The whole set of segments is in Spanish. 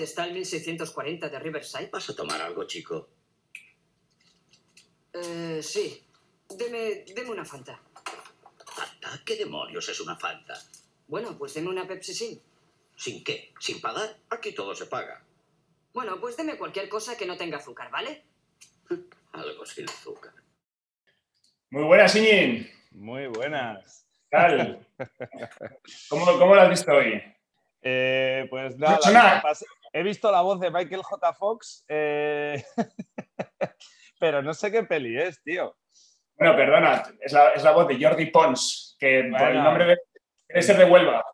dónde está el 1640 de Riverside? ¿Vas a tomar algo, chico? Eh, sí. Deme, deme una Fanta. ¿Fanta? ¿Qué demonios es una Fanta? Bueno, pues deme una Pepsi sin. ¿Sin qué? ¿Sin pagar? Aquí todo se paga. Bueno, pues deme cualquier cosa que no tenga azúcar, ¿vale? Algo sin azúcar. Muy buenas, Iñin. Muy buenas. ¿Qué tal? ¿Cómo, ¿Cómo lo has visto hoy? Eh, pues nada, nada. pas- he visto la voz de Michael J. Fox, eh, pero no sé qué peli es, tío. Bueno, perdona, es la, es la voz de Jordi Pons, que por el nombre de, debe ser de Huelva.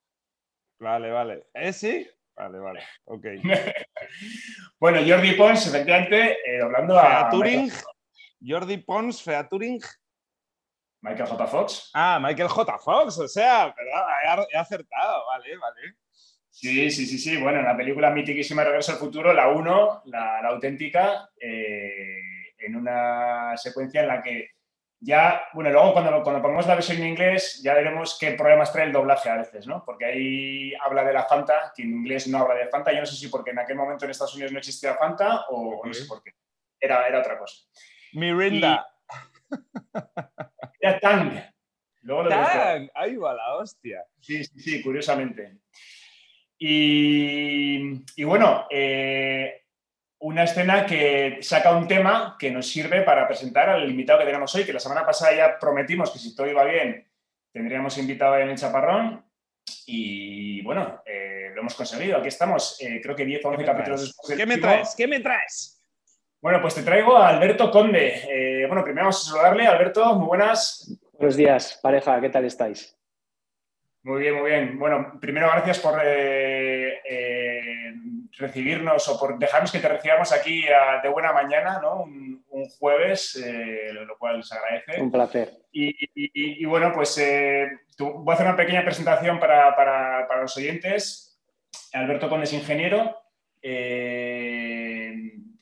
Vale, vale. ¿Eh, sí? Vale, vale. Ok. Bueno, Jordi Pons, efectivamente, eh, doblando a Featuring, Michael, Jordi Pons, Featuring. Michael J. Fox. Ah, Michael J. Fox, o sea, ¿verdad? He acertado, vale, vale. Sí, sí, sí, sí. Bueno, en la película mitiquísima Regreso al Futuro, la 1, la, la auténtica, eh, en una secuencia en la que ya, bueno, luego cuando, cuando pongamos la versión en inglés ya veremos qué problemas trae el doblaje a veces, ¿no? Porque ahí habla de la Fanta, que en inglés no habla de Fanta. Yo no sé si porque en aquel momento en Estados Unidos no existía Fanta o no sé por qué. Era, era otra cosa. Mirinda. Era Tang. Luego lo demostré. ¡Tan! Ahí va la hostia. Sí, sí, sí, curiosamente. Y, y bueno, eh, una escena que saca un tema que nos sirve para presentar al invitado que tenemos hoy, que la semana pasada ya prometimos que si todo iba bien tendríamos invitado en el chaparrón. Y bueno, eh, lo hemos conseguido. Aquí estamos, eh, creo que 10 o 11 me capítulos después del ¿Qué me último. traes? ¿Qué me traes? Bueno, pues te traigo a Alberto Conde. Eh, bueno, primero vamos a saludarle. Alberto, muy buenas. Buenos días, pareja, ¿qué tal estáis? Muy bien, muy bien. Bueno, primero gracias por eh, eh, recibirnos o por dejarnos que te recibamos aquí a- de buena mañana, ¿no? Un, un jueves, eh, lo cual se agradece. Un placer. Y, y- y bueno, pues tú- voy a hacer una pequeña presentación para, para- para los oyentes. Alberto Conde es ingeniero.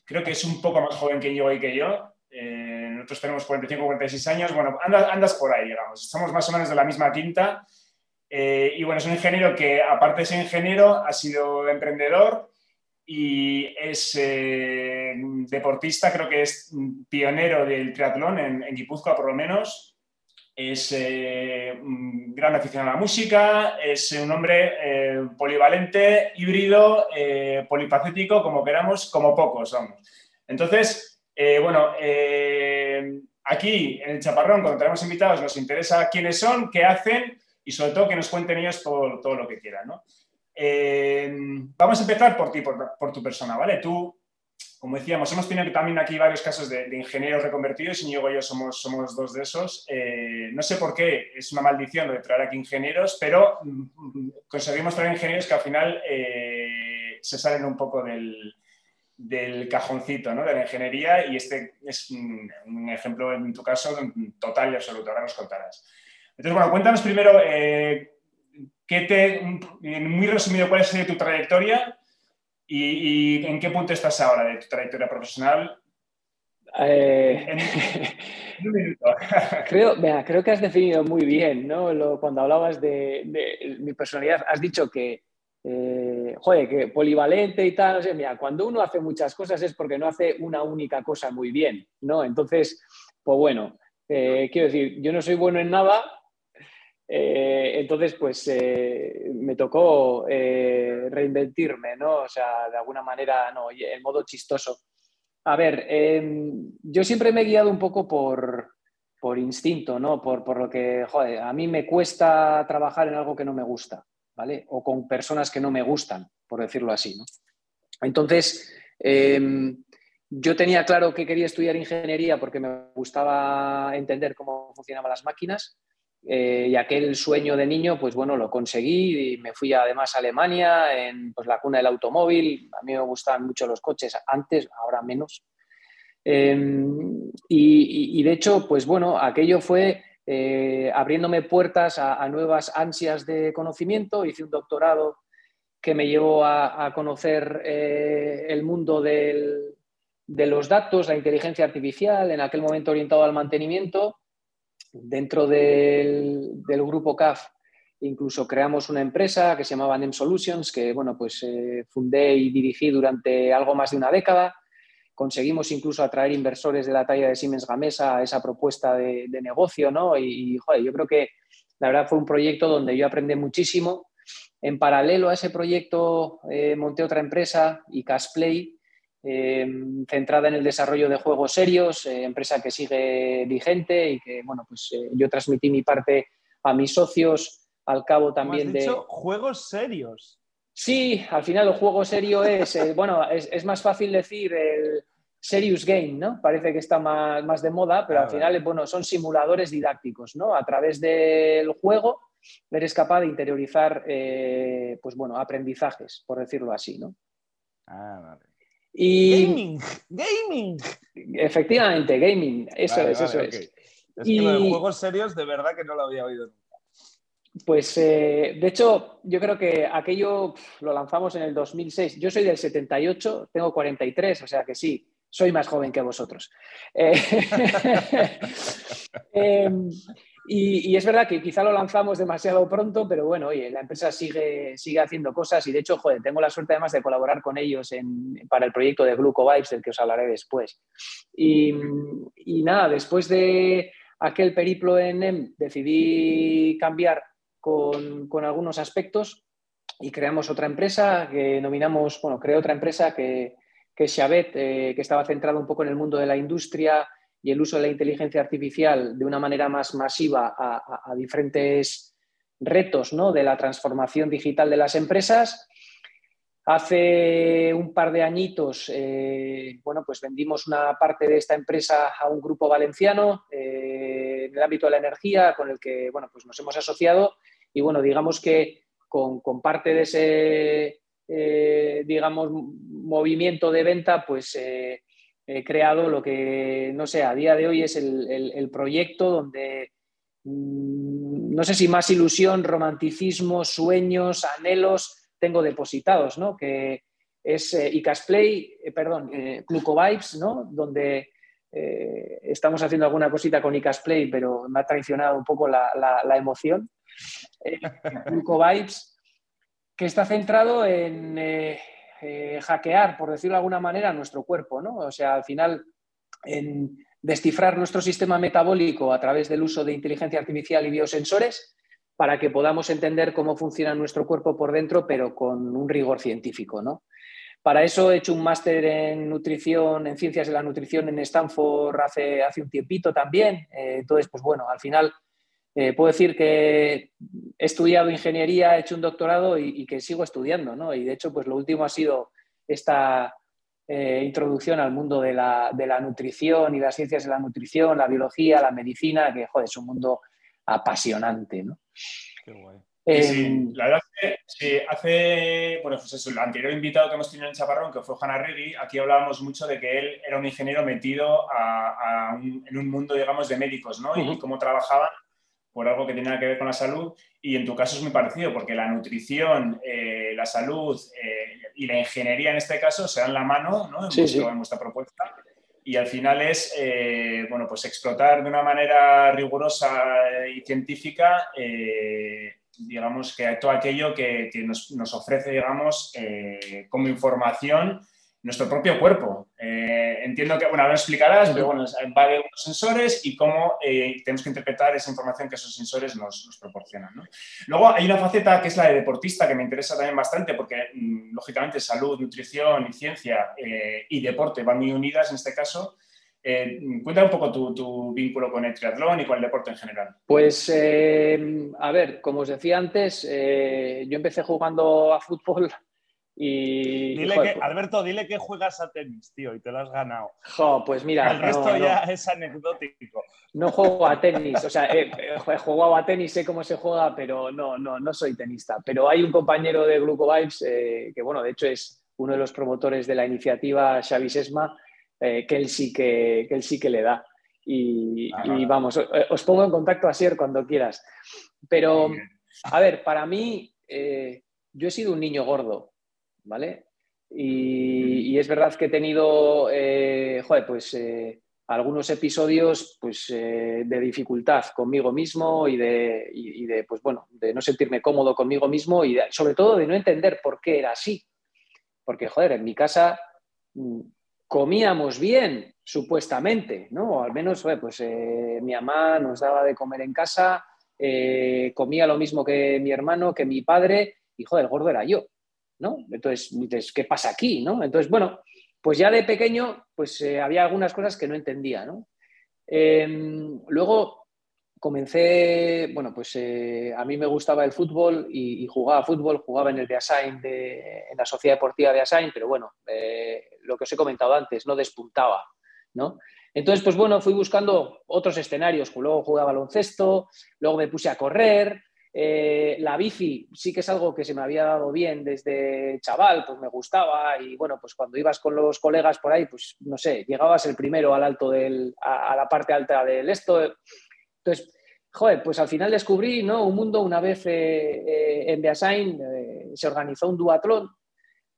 Creo que es un poco más joven que yo y que yo. Nosotros tenemos 45 46 años. Bueno, andas, andas por ahí, digamos. Somos más o menos de la misma quinta. Eh, y bueno, es un ingeniero que, aparte de ser ingeniero, ha sido emprendedor y es eh, deportista, creo que es pionero del triatlón en, Guipúzcoa, por lo menos. Es eh, un gran aficionado a la música, es un hombre polivalente, híbrido, polifacético, como queramos, como pocos, vamos. Entonces, bueno, aquí en el Chaparrón, cuando tenemos invitados, nos interesa quiénes son, qué hacen y sobre todo que nos cuenten ellos todo, todo lo que quieran, ¿no? Eh, vamos a empezar por ti, por, por tu persona, ¿vale? Tú, como decíamos, hemos tenido también aquí varios casos de, de ingenieros reconvertidos y Íñigo y yo somos, somos dos de esos. Eh, no sé por qué es una maldición lo de traer aquí ingenieros, pero mm, conseguimos traer ingenieros que al final eh, se salen un poco del, del cajoncito ¿no? de la ingeniería y este es un, un ejemplo en tu caso total y absoluto. Ahora nos contarás. Entonces, bueno, cuéntanos primero, eh, ¿qué te, en muy resumido, cuál sido tu trayectoria y, y en qué punto estás ahora de tu trayectoria profesional? Eh, En, creo, vea, creo que has definido muy bien, ¿no? Lo- cuando hablabas de, de mi personalidad, has dicho que, eh, joder, que polivalente y tal, no sé, mira, cuando uno hace muchas cosas es porque no hace una única cosa muy bien, ¿no? Entonces, pues bueno, eh, quiero decir, yo no soy bueno en nada, eh, entonces, pues eh, me tocó eh, reinventirme, ¿no? O sea, de alguna manera, no, en modo chistoso. A ver, eh, yo siempre me he guiado un poco por, por instinto, ¿no? Por, por lo que, joder, a mí me cuesta trabajar en algo que no me gusta, ¿vale? O con personas que no me gustan, por decirlo así, ¿no? Entonces, eh, yo tenía claro que quería estudiar ingeniería porque me gustaba entender cómo funcionaban las máquinas eh, y aquel sueño de niño, pues bueno, lo conseguí y me fui además a Alemania, en pues, la cuna del automóvil. A mí me gustaban mucho los coches antes, ahora menos. Eh, y, de hecho, pues bueno, aquello fue eh, abriéndome puertas a, nuevas ansias de conocimiento. Hice un doctorado que me llevó a, conocer eh, el mundo de los datos, la inteligencia artificial, en aquel momento orientado al mantenimiento dentro del, del, grupo CAF Incluso creamos una empresa que se llamaba NEM Solutions, que bueno, pues eh, fundé y dirigí durante algo más de una década. Conseguimos incluso atraer inversores de la talla de Siemens Gamesa a esa propuesta de, negocio, ¿no? Y, joder, yo creo que la verdad fue un proyecto donde yo aprendí muchísimo. En paralelo a ese proyecto eh, monté otra empresa, ICASPlay, eh, centrada en el desarrollo de juegos serios, empresa que sigue vigente y que, bueno, pues yo transmití mi parte a mis socios al cabo también has dicho, juegos serios. Sí, al final el juego serio es, eh, bueno, es, más fácil decir el serious game, ¿no? Parece que está más, de moda, pero al final, bueno, son simuladores didácticos, ¿no? A través del juego eres capaz de interiorizar, eh, pues bueno, aprendizajes, por decirlo así, ¿no? Ah, vale. Y... Gaming, gaming. Efectivamente, gaming, eso es, eso es. Es que lo de juegos serios de verdad que no lo había oído nunca. Pues eh, de hecho, yo creo que aquello lo lanzamos en el 2006. Yo soy del 78, tengo 43, o sea que sí, soy más joven que vosotros. Eh, em, y, es verdad que quizá lo lanzamos demasiado pronto, pero bueno, oye, la empresa sigue, sigue haciendo cosas y de hecho, joder, tengo la suerte además de colaborar con ellos para el proyecto de Glucovibes, del que os hablaré después. Y, nada, después de aquel periplo en NEM, decidí cambiar con, algunos aspectos y creamos otra empresa que nominamos, bueno, creé otra empresa que, que es Xavet, eh, que estaba centrada un poco en el mundo de la industria y el uso de la inteligencia artificial de una manera más masiva a, diferentes retos ¿no? de la transformación digital de las empresas. Hace un par de añitos, eh, bueno, pues vendimos una parte de esta empresa a un grupo valenciano eh, en el ámbito de la energía con el que, bueno, pues nos hemos asociado y bueno, digamos que con, parte de ese, eh, digamos, movimiento de venta, pues he creado lo que, no sé, a día de hoy es el, proyecto donde, mm, no sé si más ilusión, romanticismo, sueños, anhelos tengo depositados, ¿no? Que es eh, Icasplay, perdón, Cluco Vibes, ¿no? Donde estamos haciendo alguna cosita con Icasplay, pero me ha traicionado un poco la, la emoción eh, Vibes, que está centrado en eh, eh, hackear, por decirlo de alguna manera, nuestro cuerpo, ¿no? O sea, al final, en descifrar nuestro sistema metabólico a través del uso de inteligencia artificial y biosensores para que podamos entender cómo funciona nuestro cuerpo por dentro, pero con un rigor científico, ¿no? Para eso he hecho un máster en nutrición, en ciencias de la nutrición en Stanford hace, hace un tiempito también. entonces, pues bueno, al final eh, puedo decir que he estudiado ingeniería, he hecho un doctorado y, que sigo estudiando, ¿no? Y de hecho, pues lo último ha sido esta eh, introducción al mundo de la, nutrición y las ciencias de la nutrición, la biología, la medicina, que, joder, es un mundo apasionante, ¿no? Qué guay. sí, em, la verdad es que hace, bueno, pues eso, el anterior invitado que hemos tenido en Chaparrón, que fue Hanna Regui, aquí hablábamos mucho de que él era un ingeniero metido en un mundo, digamos, de médicos, ¿no? Y cómo trabajaban por algo que tenga que ver con la salud y en tu caso es muy parecido porque la nutrición, eh, la salud eh, y la ingeniería en este caso se dan la mano ¿no? en, vuestra propuesta y al final es eh, bueno, pues explotar de una manera rigurosa y científica digamos que todo aquello que, que nos, nos, ofrece digamos como información nuestro propio cuerpo. Eh, entiendo que, bueno, ahora explicarás, pero bueno, va de unos sensores y cómo eh, tenemos que interpretar esa información que esos sensores nos, proporcionan. Luego hay una faceta que es la de deportista que me interesa también bastante porque, mm, lógicamente, salud, nutrición y ciencia eh, y deporte van muy unidas en este caso. cuéntame un poco tu, tu, vínculo con el triatlón y con el deporte en general. Pues, a ver, como os decía antes, yo empecé jugando a fútbol y, dile que, Alberto, dile que juegas a tenis, tío, y te lo has ganado. pues mira. El resto ya es anecdótico. No juego a tenis, o sea, he, jugado a tenis, sé cómo se juega, pero no, no, no soy tenista. Pero hay un compañero de Glucovibes eh, que, bueno, de hecho es uno de los promotores de la iniciativa, Xavi Sesma, eh, que, él sí que, él sí que le da. Y, ah, vamos, os pongo en contacto a Sier cuando quieras. Pero, a ver, para mí, eh, yo he sido un niño gordo. ¿Vale? Y, es verdad que he tenido, eh, joder, pues eh, algunos episodios pues, eh, de dificultad conmigo mismo y de, y, de, pues, bueno, de no sentirme cómodo conmigo mismo y sobre todo de no entender por qué era así. Porque, joder, en mi casa mm, comíamos bien, supuestamente, ¿no? O al menos, pues mi mamá nos daba de comer en casa, comía lo mismo que mi hermano, que mi padre, y joder, el gordo era yo, ¿no? Entonces, ¿qué pasa aquí? Entonces, bueno, pues ya de pequeño, pues eh, había algunas cosas que no entendía. Em, luego comencé, bueno, pues eh, a mí me gustaba el fútbol y, jugaba fútbol, jugaba en el de Asain, en la Sociedad Deportiva de Asain, pero bueno, eh, lo que os he comentado antes, no despuntaba. Entonces, pues bueno, fui buscando otros escenarios, luego jugaba baloncesto, luego me puse a correr, eh, la bici sí que es algo que se me había dado bien desde chaval, pues me gustaba y bueno, pues cuando ibas con los colegas por ahí, pues no sé, llegabas el primero al alto del, a, la parte alta del esto. Entonces, joder, pues al final descubrí ¿no? un mundo, una vez eh, eh, en Beasain se organizó un duatlón,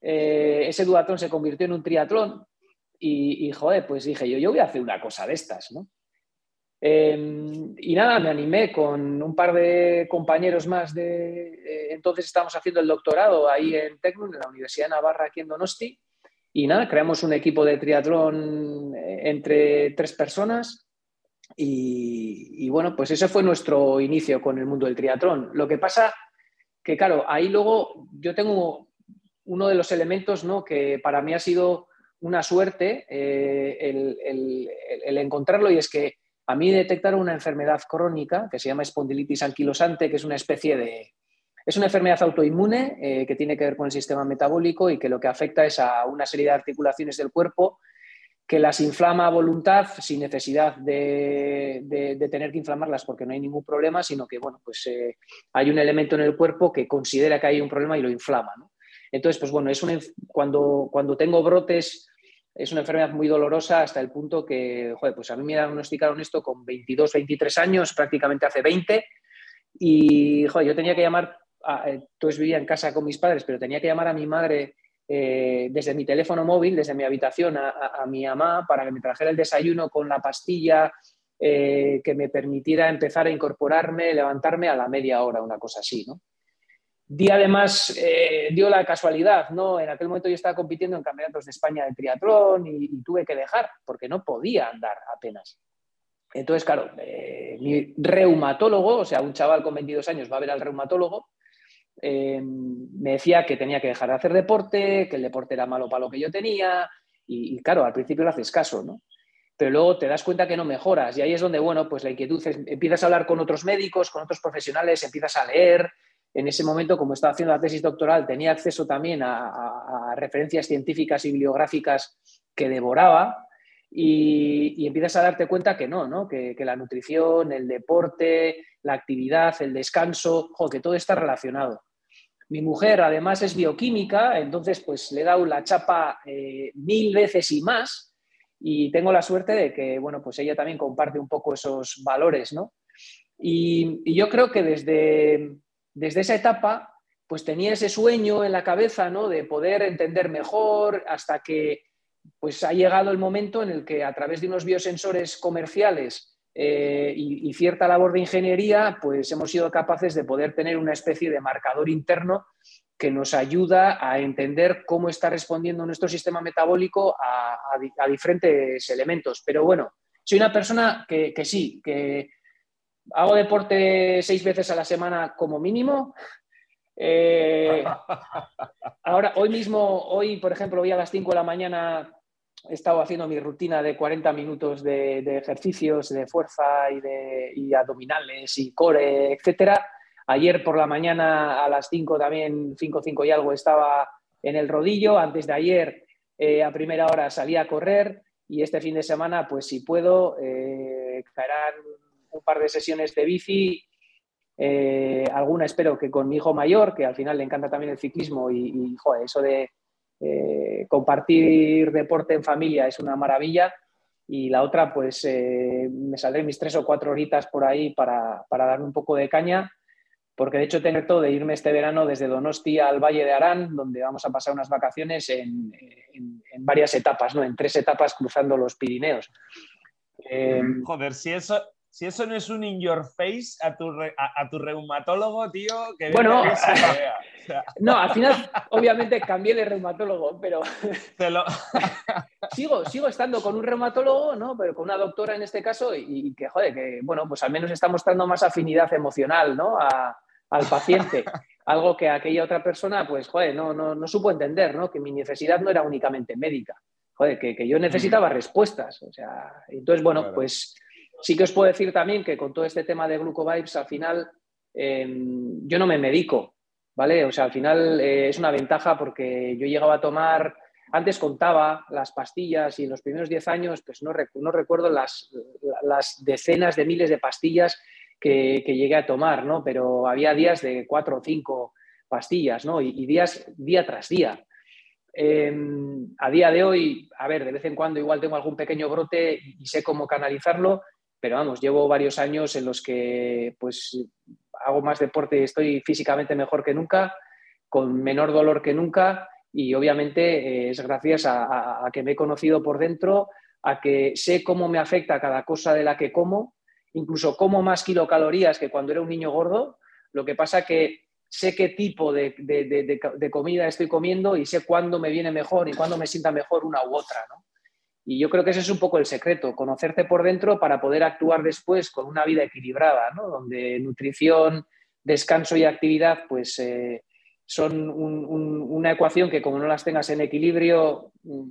ese duatlón se convirtió en un triatlón y, y, joder, pues dije yo, yo voy a hacer una cosa de estas, ¿no? Em, y nada, me animé con un par de compañeros más de... Eh, entonces estábamos haciendo el doctorado ahí en Tecnun, en la Universidad de Navarra, aquí en Donosti. Y nada, creamos un equipo de triatlón eh, entre tres personas. Y, bueno, pues ese fue nuestro inicio con el mundo del triatlón. Lo que pasa que, claro, ahí luego yo tengo uno de los elementos ¿no? que para mí ha sido una suerte eh, el, el encontrarlo y es que a mí detectaron una enfermedad crónica que se llama espondilitis anquilosante, que es una especie de... Es una enfermedad autoinmune eh, que tiene que ver con el sistema metabólico y que lo que afecta es a una serie de articulaciones del cuerpo que las inflama a voluntad sin necesidad de, tener que inflamarlas porque no hay ningún problema, sino que bueno, pues, eh, hay un elemento en el cuerpo que considera que hay un problema y lo inflama. Entonces, pues bueno, es cuando, cuando tengo brotes es una enfermedad muy dolorosa hasta el punto que, joder, pues a mí me diagnosticaron esto con 22, 23 años, prácticamente hace 20, y, joder, yo tenía que llamar, a, entonces vivía en casa con mis padres, pero tenía que llamar a mi madre eh, desde mi teléfono móvil, desde mi habitación, a, mi mamá para que me trajera el desayuno con la pastilla eh, que me permitiera empezar a incorporarme, levantarme a la media hora, una cosa así, ¿no? Di además, eh, dio la casualidad, ¿no? En aquel momento yo estaba compitiendo en campeonatos de España de triatlón y, tuve que dejar porque no podía andar apenas. Entonces, claro, eh, mi reumatólogo, o sea, un chaval con 22 años va a ver al reumatólogo, eh, me decía que tenía que dejar de hacer deporte, que el deporte era malo para lo que yo tenía, y, claro, al principio le haces caso, ¿no? Pero luego te das cuenta que no mejoras y ahí es donde, bueno, pues la inquietud es, empiezas a hablar con otros médicos, con otros profesionales, empiezas a leer, en ese momento, como estaba haciendo la tesis doctoral, tenía acceso también a, referencias científicas y bibliográficas que devoraba y, empiezas a darte cuenta que no, ¿no? Que, la nutrición, el deporte, la actividad, el descanso, que todo está relacionado. Mi mujer además es bioquímica, entonces pues le he dado la chapa eh, mil veces y más y tengo la suerte de que, bueno, pues ella también comparte un poco esos valores, ¿no? y yo creo que desde, desde esa etapa, pues tenía ese sueño en la cabeza, ¿no? De poder entender mejor hasta que pues ha llegado el momento en el que a través de unos biosensores comerciales eh, y, cierta labor de ingeniería, pues hemos sido capaces de poder tener una especie de marcador interno que nos ayuda a entender cómo está respondiendo nuestro sistema metabólico a, diferentes elementos. Pero bueno, soy una persona que, que sí, que hago deporte seis veces a la semana como mínimo. Eh, ahora, hoy mismo, hoy, por ejemplo, hoy a las 5 de la mañana he estado haciendo mi rutina de 40 minutos de, ejercicios de fuerza y, de, abdominales y core, etcétera. Ayer por la mañana a las 5 también, 5, 5 y algo, estaba en el rodillo. Antes de ayer, eh, a primera hora, salí a correr y este fin de semana, pues si puedo, eh, caerán un par de sesiones de bici, eh, alguna espero que con mi hijo mayor, que al final le encanta también el ciclismo y, eso de eh, compartir deporte en familia es una maravilla. Y la otra, pues eh, me saldré mis tres o cuatro horitas por ahí para, para darme un poco de caña, porque de hecho tengo todo de irme este verano desde Donosti al Valle de Arán, donde vamos a pasar unas vacaciones en, varias etapas, ¿no? en tres etapas cruzando los Pirineos. Joder, si eso, si eso no es un in your face a tu, re- a, a tu reumatólogo, tío, que Bueno, venga, que se vea. O sea, no, al final, obviamente cambié de reumatólogo, pero lo- sigo, sigo estando con un reumatólogo, ¿no? Pero con una doctora en este caso, y, y que, joder, que, bueno, pues al menos está mostrando más afinidad emocional, ¿no? A- al paciente. Algo que aquella otra persona, pues, joder, no, no, no supo entender, ¿no? Que mi necesidad no era únicamente médica. Joder, que, que yo necesitaba respuestas. O sea, entonces, bueno, Claro. pues sí que os puedo decir también que con todo este tema de glucovibes, al final, eh, yo no me medico, ¿vale? O sea, al final eh, es una ventaja porque yo llegaba a tomar, antes contaba las pastillas y en los primeros 10 años, pues no, recu- no recuerdo las, decenas de miles de pastillas que, llegué a tomar, ¿no? Pero había días de cuatro o cinco pastillas, ¿no? Y, días día tras día. Eh, a día de hoy, a ver, de vez en cuando igual tengo algún pequeño brote y sé cómo canalizarlo, pero vamos, llevo varios años en los que pues hago más deporte y estoy físicamente mejor que nunca, con menor dolor que nunca y obviamente eh, es gracias a, que me he conocido por dentro, a que sé cómo me afecta cada cosa de la que como, incluso como más kilocalorías que cuando era un niño gordo, lo que pasa que sé qué tipo de- de comida estoy comiendo y sé cuándo me viene mejor y cuándo me sienta mejor una u otra, ¿no? Y yo creo que ese es un poco el secreto, conocerte por dentro para poder actuar después con una vida equilibrada, ¿no? Donde nutrición, descanso y actividad, pues eh, son un- un- una ecuación que como no las tengas en equilibrio, mm,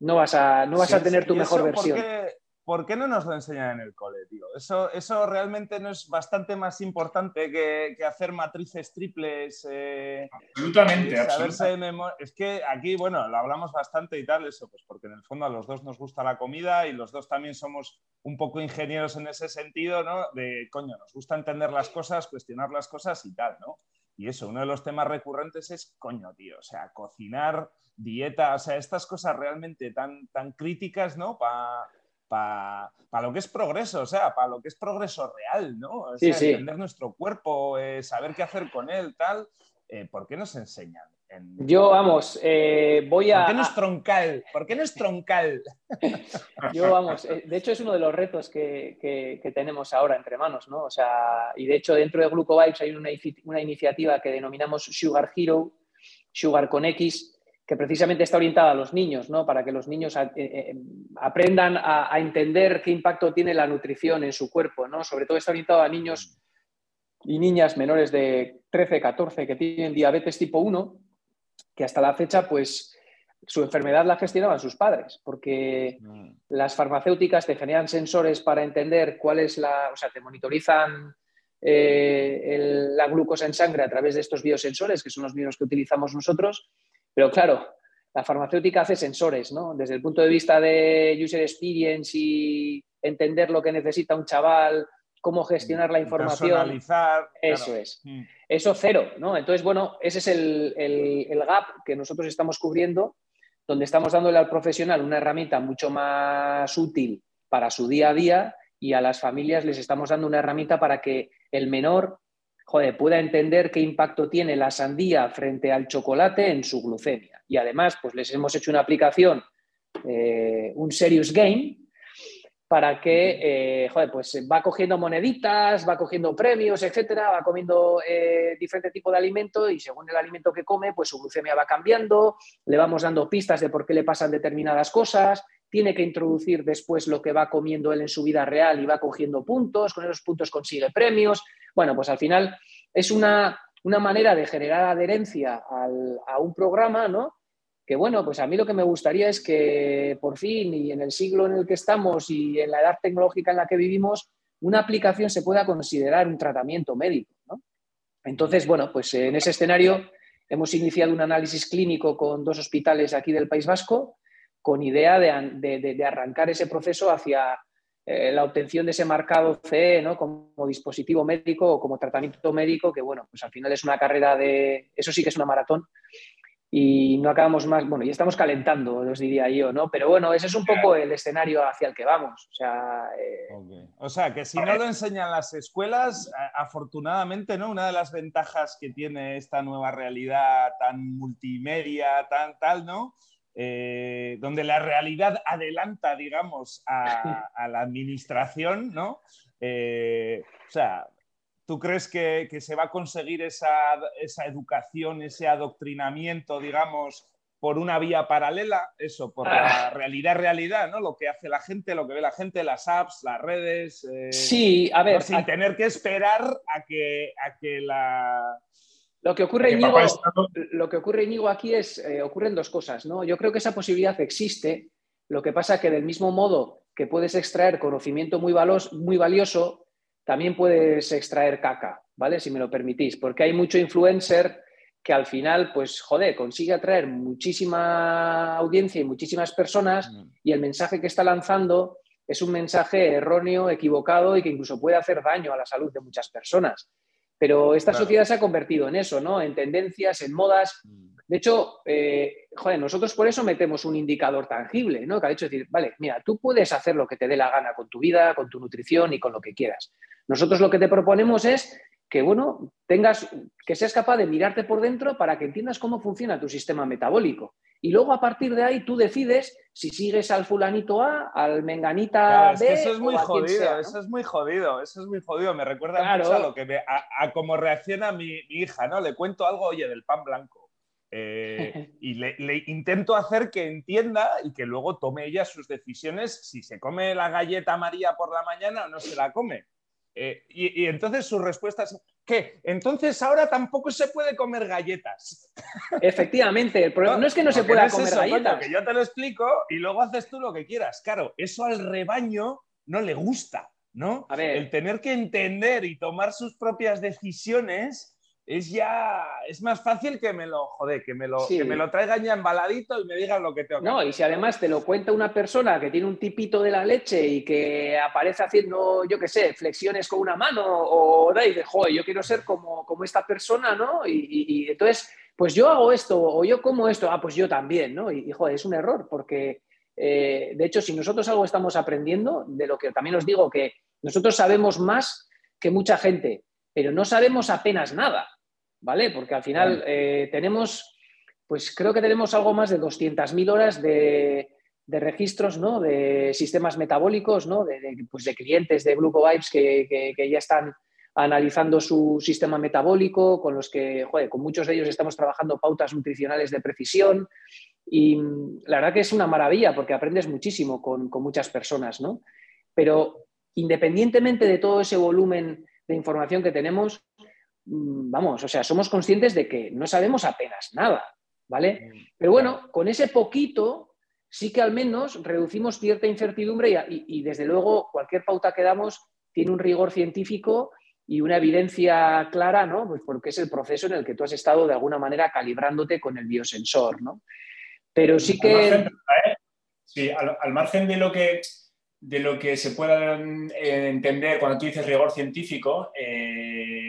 no vas a, no vas a tener tu ¿Y mejor versión. ¿por qué, por qué no nos lo enseñan en el cole, tío? Eso, eso realmente no es bastante más importante que, que hacer matrices triples. eh, Absolutamente, eh, absolutamente. Es que aquí, bueno, lo hablamos bastante y tal, eso, pues porque en el fondo a los dos nos gusta la comida y los dos también somos un poco ingenieros en ese sentido, ¿no? De, coño, nos gusta entender las cosas, cuestionar las cosas y tal, ¿no? Y eso, uno de los temas recurrentes es, coño, tío, o sea, cocinar, dieta, o sea, estas cosas realmente tan, tan críticas, ¿no? Para lo que es progreso, o sea, para lo que es progreso real, ¿no? O Sí, sea, sí. entender nuestro cuerpo, eh, saber qué hacer con él, tal. Eh, ¿Por qué nos enseñan? En- Yo, vamos, eh, voy ¿Por a... qué no es troncal? ¿Por qué no es troncal? Yo, vamos, de hecho es uno de los retos que, que- que tenemos ahora entre manos, ¿no? O sea, y de hecho dentro de Glucovibes hay una, una iniciativa que denominamos Sugar Hero, Sugar con X, que precisamente está orientada a los niños, ¿no? Para que los niños a- eh, eh, aprendan a, a entender qué impacto tiene la nutrición en su cuerpo, ¿no? Sobre todo está orientado a niños y niñas menores de 13, 14 que tienen diabetes tipo 1, que hasta la fecha, pues, su enfermedad la gestionaban sus padres, porque las farmacéuticas te generan sensores para entender cuál es la, o sea, te monitorizan eh, el- la glucosa en sangre a través de estos biosensores, que son los mismos que utilizamos nosotros, pero claro, la farmacéutica hace sensores, ¿no? Desde el punto de vista de user experience y entender lo que necesita un chaval, cómo gestionar la información. Personalizar. Eso claro. es. Mm. Eso cero, ¿no? Entonces, bueno, ese es el, el- el gap que nosotros estamos cubriendo, donde estamos dándole al profesional una herramienta mucho más útil para su día a día y a las familias les estamos dando una herramienta para que el menor, joder, pueda entender qué impacto tiene la sandía frente al chocolate en su glucemia. Y además, pues les hemos hecho una aplicación, eh, un serious game, para que, eh, joder, pues va cogiendo moneditas, va cogiendo premios, etcétera, va comiendo eh, diferente tipo de alimento y según el alimento que come, pues su glucemia va cambiando, le vamos dando pistas de por qué le pasan determinadas cosas, tiene que introducir después lo que va comiendo él en su vida real y va cogiendo puntos, con esos puntos consigue premios. Bueno, pues al final es una, una manera de generar adherencia a un programa, ¿no? que bueno, pues a mí lo que me gustaría es que por fin y en el siglo en el que estamos y en la edad tecnológica en la que vivimos, una aplicación se pueda considerar un tratamiento médico. ¿no? Entonces, bueno, pues en ese escenario hemos iniciado un análisis clínico con dos hospitales aquí del País Vasco con idea de, de- arrancar ese proceso hacia eh, la obtención de ese marcado CE ¿no? como dispositivo médico o como tratamiento médico, que bueno, pues al final es una carrera de, eso sí que es una maratón, y no acabamos más, bueno, ya estamos calentando, os diría yo, ¿no? Pero bueno, ese es un poco el escenario hacia el que vamos. O sea, eh. O sea, que si no lo enseñan las escuelas, afortunadamente, ¿no? Una de las ventajas que tiene esta nueva realidad tan multimedia, tan tal, ¿no? Eh, donde la realidad adelanta, digamos, a, la administración, ¿no? Eh, o sea, ¿tú crees que, se va a conseguir esa, esa, educación, ese adoctrinamiento, digamos, por una vía paralela? Eso, por la realidad, realidad, ¿no? Lo que hace la gente, lo que ve la gente, las apps, las redes. Eh, sí, a ver. sin tener que esperar a que, a que la lo que ocurre, Íñigo, lo que ocurre, aquí es, eh, ocurren dos cosas, ¿no? Yo creo que esa posibilidad existe, lo que pasa que del mismo modo que puedes extraer conocimiento muy, muy valioso, también puedes extraer caca, ¿vale? Si me lo permitís, porque hay mucho influencer que al final, pues, joder, consigue atraer muchísima audiencia y muchísimas personas mm. y el mensaje que está lanzando es un mensaje erróneo, equivocado y que incluso puede hacer daño a la salud de muchas personas. Pero esta sociedad se ha convertido en eso, ¿no? En tendencias, en modas. Mm. De hecho, eh, joder, nosotros por eso metemos un indicador tangible, ¿no? Que ha dicho decir, vale, mira, tú puedes hacer lo que te dé la gana con tu vida, con tu nutrición y con lo que quieras. Nosotros lo que te proponemos es que, bueno, tengas, que seas capaz de mirarte por dentro para que entiendas cómo funciona tu sistema metabólico. Y luego a partir de ahí tú decides si sigues al fulanito A, al menganita B. eso es muy jodido, eso es muy jodido, eso es muy jodido. Me recuerda mucho a lo que a, cómo reacciona mi, hija, ¿no? Le cuento algo, oye, del pan blanco. Eh, y le, le, intento hacer que entienda y que luego tome ella sus decisiones si se come la galleta María por la mañana o no se la come. Eh, y, entonces su respuesta es, ¿qué? Entonces ahora tampoco se puede comer galletas. Efectivamente, el problema no, es que no, se pueda comer galletas. que yo te lo explico y luego haces tú lo que quieras. Claro, eso al rebaño no le gusta, ¿no? El tener que entender y tomar sus propias decisiones es ya, es más fácil que me lo, joder, que me lo, que me lo traigan ya embaladito y me digan lo que tengo que No, y si además te lo cuenta una persona que tiene un tipito de la leche y que aparece haciendo, yo qué sé, flexiones con una mano o da y de, joder, yo quiero ser como, como esta persona, ¿no? Y, entonces, pues yo hago esto o yo como esto, ah, pues yo también, ¿no? Y, joder, es un error porque, eh, de hecho, si nosotros algo estamos aprendiendo, de lo que también os digo que nosotros sabemos más que mucha gente, pero no sabemos apenas nada. ¿Vale? Porque al final eh, tenemos, pues creo que tenemos algo más de 200.000 horas de, registros, ¿no? De sistemas metabólicos, ¿no? De, pues de clientes de Glucovibes que, que, ya están analizando su sistema metabólico, con los que, joder, con muchos de ellos estamos trabajando pautas nutricionales de precisión. Y la verdad que es una maravilla porque aprendes muchísimo con, con muchas personas, ¿no? Pero independientemente de todo ese volumen de información que tenemos, Mm, vamos, o sea, somos conscientes de que no sabemos apenas nada, ¿vale? Mm, Pero bueno, con ese poquito sí que al menos reducimos cierta incertidumbre y, desde luego cualquier pauta que damos tiene un rigor científico y una evidencia clara, ¿no? Pues porque es el proceso en el que tú has estado de alguna manera calibrándote con el biosensor, ¿no? Pero sí que... sí, al, margen de lo que de lo que se pueda eh, entender cuando tú dices rigor científico, eh,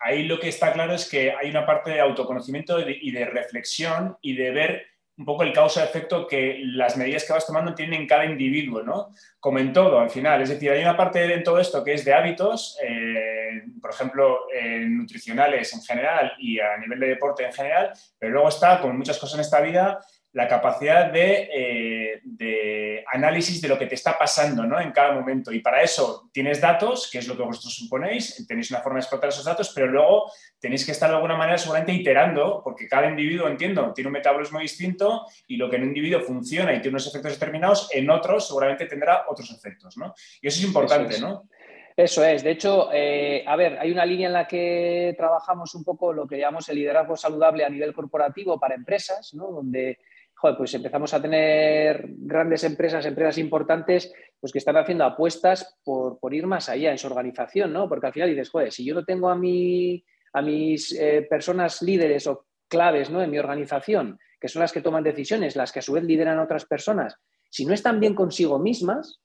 ahí lo que está claro es que hay una parte de autoconocimiento y de reflexión y de ver un poco el causa-efecto que las medidas que vas tomando tienen en cada individuo, ¿no? Como en todo, al final. Es decir, hay una parte en todo esto que es de hábitos, eh, por ejemplo, nutricionales en general y a nivel de deporte en general, pero luego está, como muchas cosas en esta vida, la capacidad eh, de, análisis de lo que te está pasando ¿no? en cada momento. Y para eso tienes datos, que es lo que vosotros suponéis, tenéis una forma de explotar esos datos, pero luego tenéis que estar de alguna manera seguramente iterando, porque cada individuo, entiendo, tiene un metabolismo distinto y lo que en un individuo funciona y tiene unos efectos determinados, en otros seguramente tendrá otros efectos. ¿no? Y eso es importante, eso es. ¿no? Eso es. De hecho, eh, a ver, hay una línea en la que trabajamos un poco lo que llamamos el liderazgo saludable a nivel corporativo para empresas, ¿no? donde pues empezamos a tener grandes empresas, empresas importantes, pues que están haciendo apuestas por, ir más allá en su organización, ¿no? Porque al final dices, joder, si yo no tengo a, mi, a mis eh, personas líderes o claves ¿no? en mi organización, que son las que toman decisiones, las que a su vez lideran a otras personas, si no están bien consigo mismas,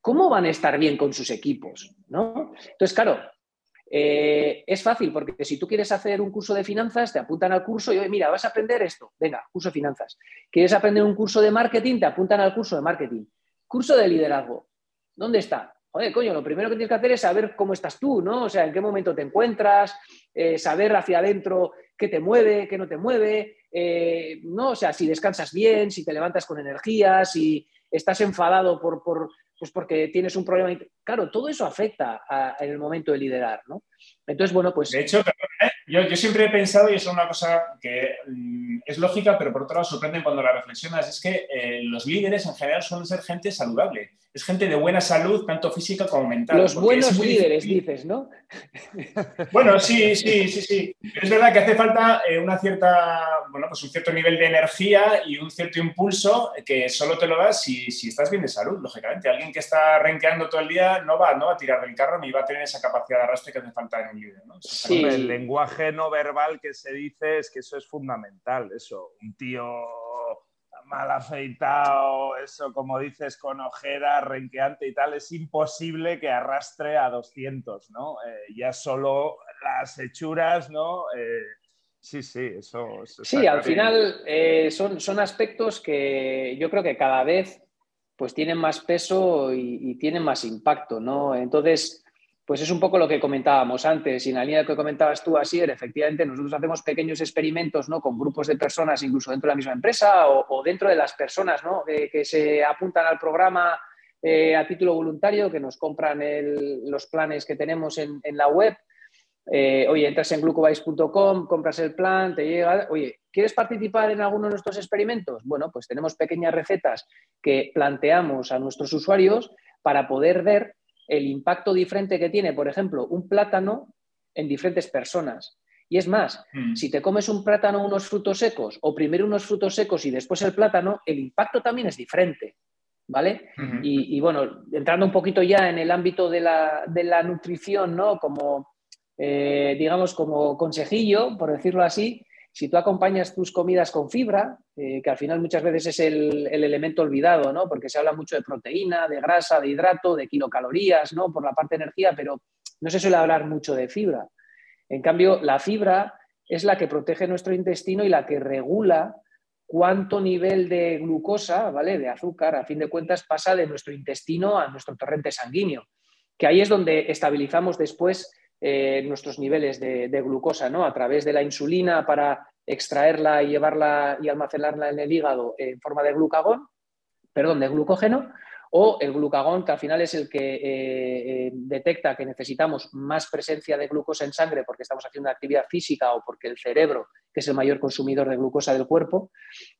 ¿cómo van a estar bien con sus equipos? ¿no? Entonces, claro, eh, es fácil porque si tú quieres hacer un curso de finanzas, te apuntan al curso y, oye, mira, vas a aprender esto, venga, curso de finanzas. ¿Quieres aprender un curso de marketing? Te apuntan al curso de marketing. Curso de liderazgo. ¿Dónde está? Joder, coño, lo primero que tienes que hacer es saber cómo estás tú, ¿no? O sea, en qué momento te encuentras, eh, saber hacia adentro qué te mueve, qué no te mueve, eh, ¿no? O sea, si descansas bien, si te levantas con energía, si estás enfadado por, por pues porque tienes un problema. Claro, todo eso afecta en el momento de liderar, ¿no? Entonces, bueno, pues... De hecho, ¿eh? yo, yo, siempre he pensado, y es una cosa que mm, es lógica, pero por otro lado sorprende cuando la reflexionas, es que eh, los líderes en general suelen ser gente saludable. Es gente de buena salud, tanto física como mental. Los buenos líderes, dices, ¿no? Bueno, sí, sí, sí, sí. Es verdad que hace falta eh, una cierta, bueno, pues un cierto nivel de energía y un cierto impulso que solo te lo das si, si estás bien de salud, lógicamente. Alguien que está renqueando todo el día no va, no va a tirar del carro ni va a tener esa capecidad de arrastre que hace falta en un líder. ¿no? Sí. El lenguaje no verbal que se dice es que eso es fundamental. Eso, un tío mal afeitado, eso como dices, con ojera, renqueante y tal, es imposible que arrastre a 200, ¿no? Eh, ya solo las hechuras, ¿no? Eh, sí, sí, eso. sí, al final eh, son, son aspectos que yo creo que cada vez pues tienen más peso y, y tienen más impacto, ¿no? Entonces, pues es un poco lo que comentábamos antes, y en la línea que comentabas tú, Asier, efectivamente nosotros hacemos pequeños experimentos ¿no? con grupos de personas, incluso dentro de la misma empresa o, dentro de las personas ¿no? que, se apuntan al programa eh, a título voluntario, que nos compran los planes que tenemos en, la web. Eh, oye, entras en glucobase.com, compras el plan, te llega, oye, ¿quieres participar en alguno de nuestros experimentos? Bueno, pues tenemos pequeñas recetas que planteamos a nuestros usuarios para poder ver el impacto diferente que tiene, por ejemplo, un plátano en diferentes personas. Y es más, mm. si te comes un plátano o unos frutos secos, o primero unos frutos secos y después el plátano, el impacto también es diferente. ¿Vale? y, bueno, entrando un poquito ya en el ámbito de la, nutrición, ¿no? Como, eh, digamos, como consejillo, por decirlo así, si tú acompañas tus comidas con fibra, eh, que al final muchas veces es el, elemento olvidado, ¿no? Porque se habla mucho de proteína, de grasa, de hidrato, de kilocalorías, ¿no? Por la parte de energía, pero no se suele hablar mucho de fibra. En cambio, la fibra es la que protege nuestro intestino y la que regula cuánto nivel de glucosa, ¿vale? De azúcar, a fin de cuentas, pasa de nuestro intestino a nuestro torrente sanguíneo. Que ahí es donde estabilizamos después eh, nuestros niveles de, glucosa, ¿no? A través de la insulina para extraerla y llevarla y almacenarla en el hígado en forma de glucagón, perdón, de glucógeno, o el glucagón, que al final es el que eh, eh, detecta que necesitamos más presencia de glucosa en sangre porque estamos haciendo actividad física o porque el cerebro, que es el mayor consumidor de glucosa del cuerpo,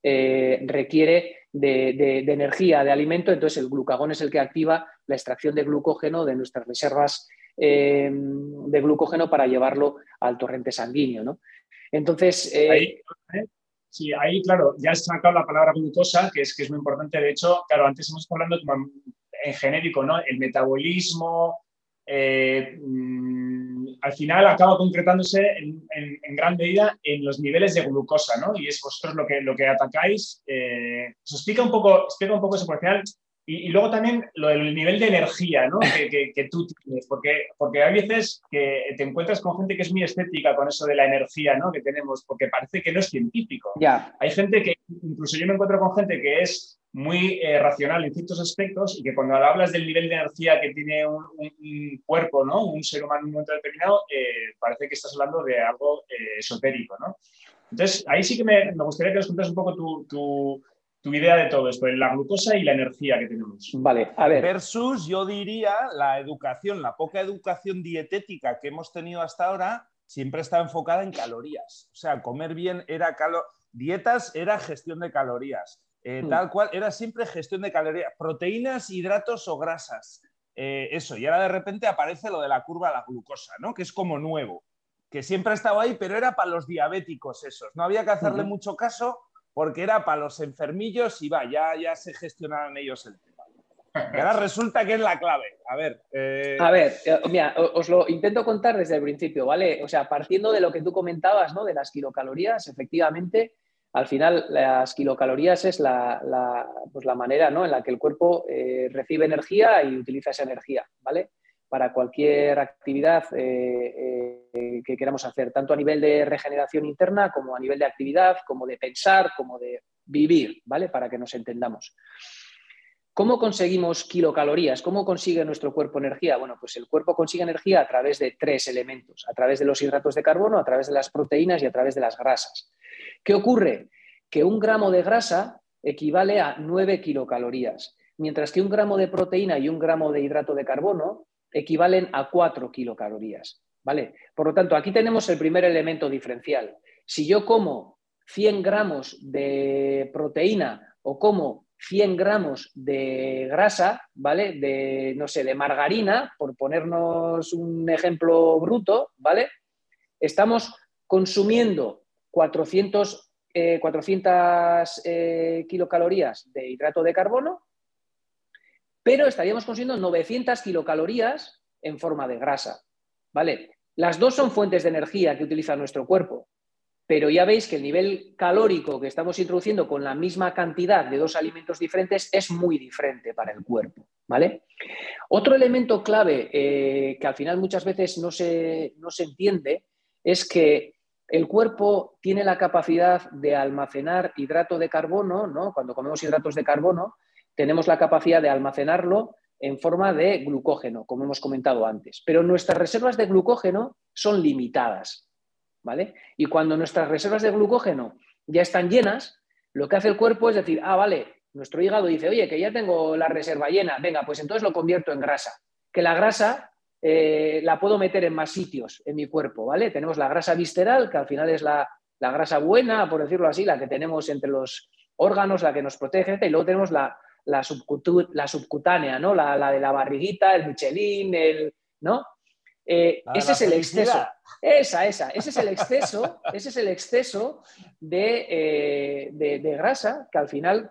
requiere de, de, energía, de alimento, entonces el glucagón es el que activa la extracción de glucógeno de nuestras reservas Em, de glucógeno para llevarlo al torrente sanguíneo. ¿no? Entonces. Eh, ahí, sí, ahí, claro, ya has sacado la palabra glucosa, que es, que es muy importante. De hecho, claro, antes hemos estado hablando en genérico, ¿no? El metabolismo. Eh, mm, al final acaba concretándose en, gran medida en los niveles de glucosa, ¿no? Y es vosotros lo que, lo que atacáis. Eh, os explica un poco, explica un poco eso, porque al final y, luego también lo del nivel de energía ¿no? que, que, tú tienes, porque, porque hay veces que te encuentras con gente que es muy estética con eso de la energía ¿no? que tenemos, porque parece que no es científico. Ya. Hay gente que, incluso yo me encuentro con gente que es muy eh, racional en ciertos aspectos y que cuando hablas del nivel de energía que tiene un, cuerpo, ¿no? un ser humano en un momento determinado, eh, parece que estás hablando de algo eh, esotérico. ¿no? Entonces, ahí sí que me, me, gustaría que nos contaras un poco tu, tu tu idea de todo esto, la glucosa y la energía que tenemos. Vale, a ver. Versus, yo diría, la educación, la poca educación dietética que hemos tenido hasta ahora siempre está enfocada en calorías. O sea, comer bien era calo dietas era gestión de calorías. Eh, mm. Tal cual, era siempre gestión de calorías. Proteínas, hidratos o grasas. Eh, eso, y ahora de repente aparece lo de la curva de la glucosa, ¿no? Que es como nuevo, que siempre ha estado ahí, pero era para los diabéticos esos. No había que hacerle mucho caso porque era para los enfermillos y va, ya, ya se gestionaron ellos el tema. Y ahora resulta que es la clave. A ver. Eh, A ver, eh, mira, os lo intento contar desde el principio, ¿vale? O sea, partiendo de lo que tú comentabas, ¿no? De las kilocalorías, efectivamente, al final las kilocalorías es la, pues la manera ¿no? en la que el cuerpo eh, recibe energía y utiliza esa energía, ¿vale? Para cualquier actividad eh, eh, que queramos hacer, tanto a nivel de regeneración interna como a nivel de actividad, como de pensar, como de vivir, ¿vale? Para que nos entendamos. ¿Cómo conseguimos kilocalorías? ¿Cómo consigue nuestro cuerpo energía? Bueno, pues el cuerpo consigue energía a través de tres elementos, a través de los hidratos de carbono, a través de las proteínas y a través de las grasas. ¿Qué ocurre? Que un gramo de grasa equivale a 9 kilocalorías, mientras que un gramo de proteína y un gramo de hidrato de carbono equivalen a 4 kilocalorías. ¿vale? Por lo tanto, aquí tenemos el primer elemento diferencial. Si yo como 100 gramos de proteína o como 100 gramos de grasa, ¿vale? De, no sé, de margarina, por ponernos un ejemplo bruto, ¿vale? Estamos consumiendo 400, 400 eh, eh, kilocalorías de hidrato de carbono, pero estaríamos consumiendo 900 kilocalorías en forma de grasa, ¿vale? Las dos son fuentes de energía que utiliza nuestro cuerpo, pero ya veis que el nivel calórico que estamos introduciendo con la misma cantidad de dos alimentos diferentes es muy diferente para el cuerpo. ¿vale? Otro elemento clave eh, que al final muchas veces no se, no se entiende es que el cuerpo tiene la capacidad de almacenar hidrato de carbono, ¿no? cuando comemos hidratos de carbono, tenemos la capacidad de almacenarlo en forma de glucógeno, como hemos comentado antes. Pero nuestras reservas de glucógeno son limitadas. ¿vale? Y cuando nuestras reservas de glucógeno ya están llenas, lo que hace el cuerpo es decir, ah, vale, nuestro hígado dice, oye, que ya tengo la reserva llena, venga, pues entonces lo convierto en grasa. Que la grasa eh, la puedo meter en más sitios en mi cuerpo, ¿vale? Tenemos la grasa visceral, que al final es la, grasa buena, por decirlo así, la que tenemos entre los órganos, la que nos protege, y luego tenemos la, la, subcutánea, ¿no? La, la, de la barriguita, el Michelin, el, ¿no? Eh, ese es el exceso. Esa, esa. Ese es el exceso, ese es el exceso eh, de, grasa que al final,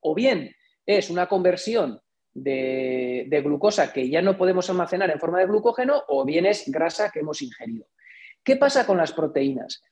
o bien es una conversión de, glucosa que ya no podemos almacenar en forma de glucógeno, o bien es grasa que hemos ingerido. ¿Qué pasa con las proteínas?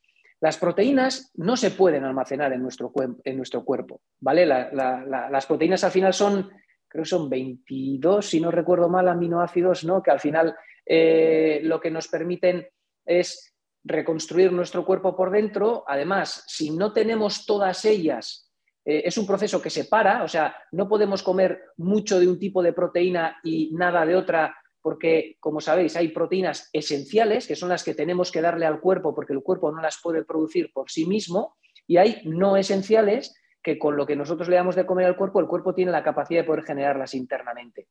Las proteínas no se pueden almacenar en nuestro, cuerpo, ¿vale? las proteínas al final son, creo que son 22, si no recuerdo mal, aminoácidos, ¿no? Que al final eh, lo que nos permiten es reconstruir nuestro cuerpo por dentro. Además, si no tenemos todas ellas, eh, es un proceso que se para, o sea, no podemos comer mucho de un tipo de proteína y nada de otra, porque, como sabéis, hay proteínas esenciales, que son las que tenemos que darle al cuerpo porque el cuerpo no las puede producir por sí mismo, y hay no esenciales que con lo que nosotros le damos de comer al cuerpo, el cuerpo tiene la capacidad de poder generarlas internamente.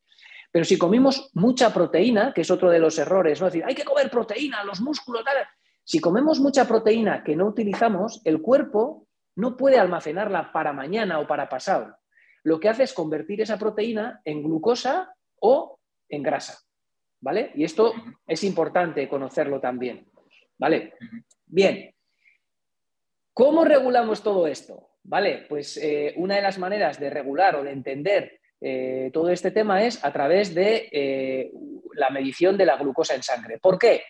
Pero si comimos mucha proteína, que es otro de los errores, ¿no? decir, hay que comer proteína, los músculos, tal. Si comemos mucha proteína que no utilizamos, el cuerpo no puede almacenarla para mañana o para pasado. Lo que hace es convertir esa proteína en glucosa o en grasa. ¿Vale? Y esto es importante conocerlo también. ¿Vale? Bien. ¿Cómo regulamos todo esto? ¿Vale? Pues eh, una de las maneras de regular o de entender eh, todo este tema es a través de eh, la medición de la glucosa en sangre. ¿Por qué?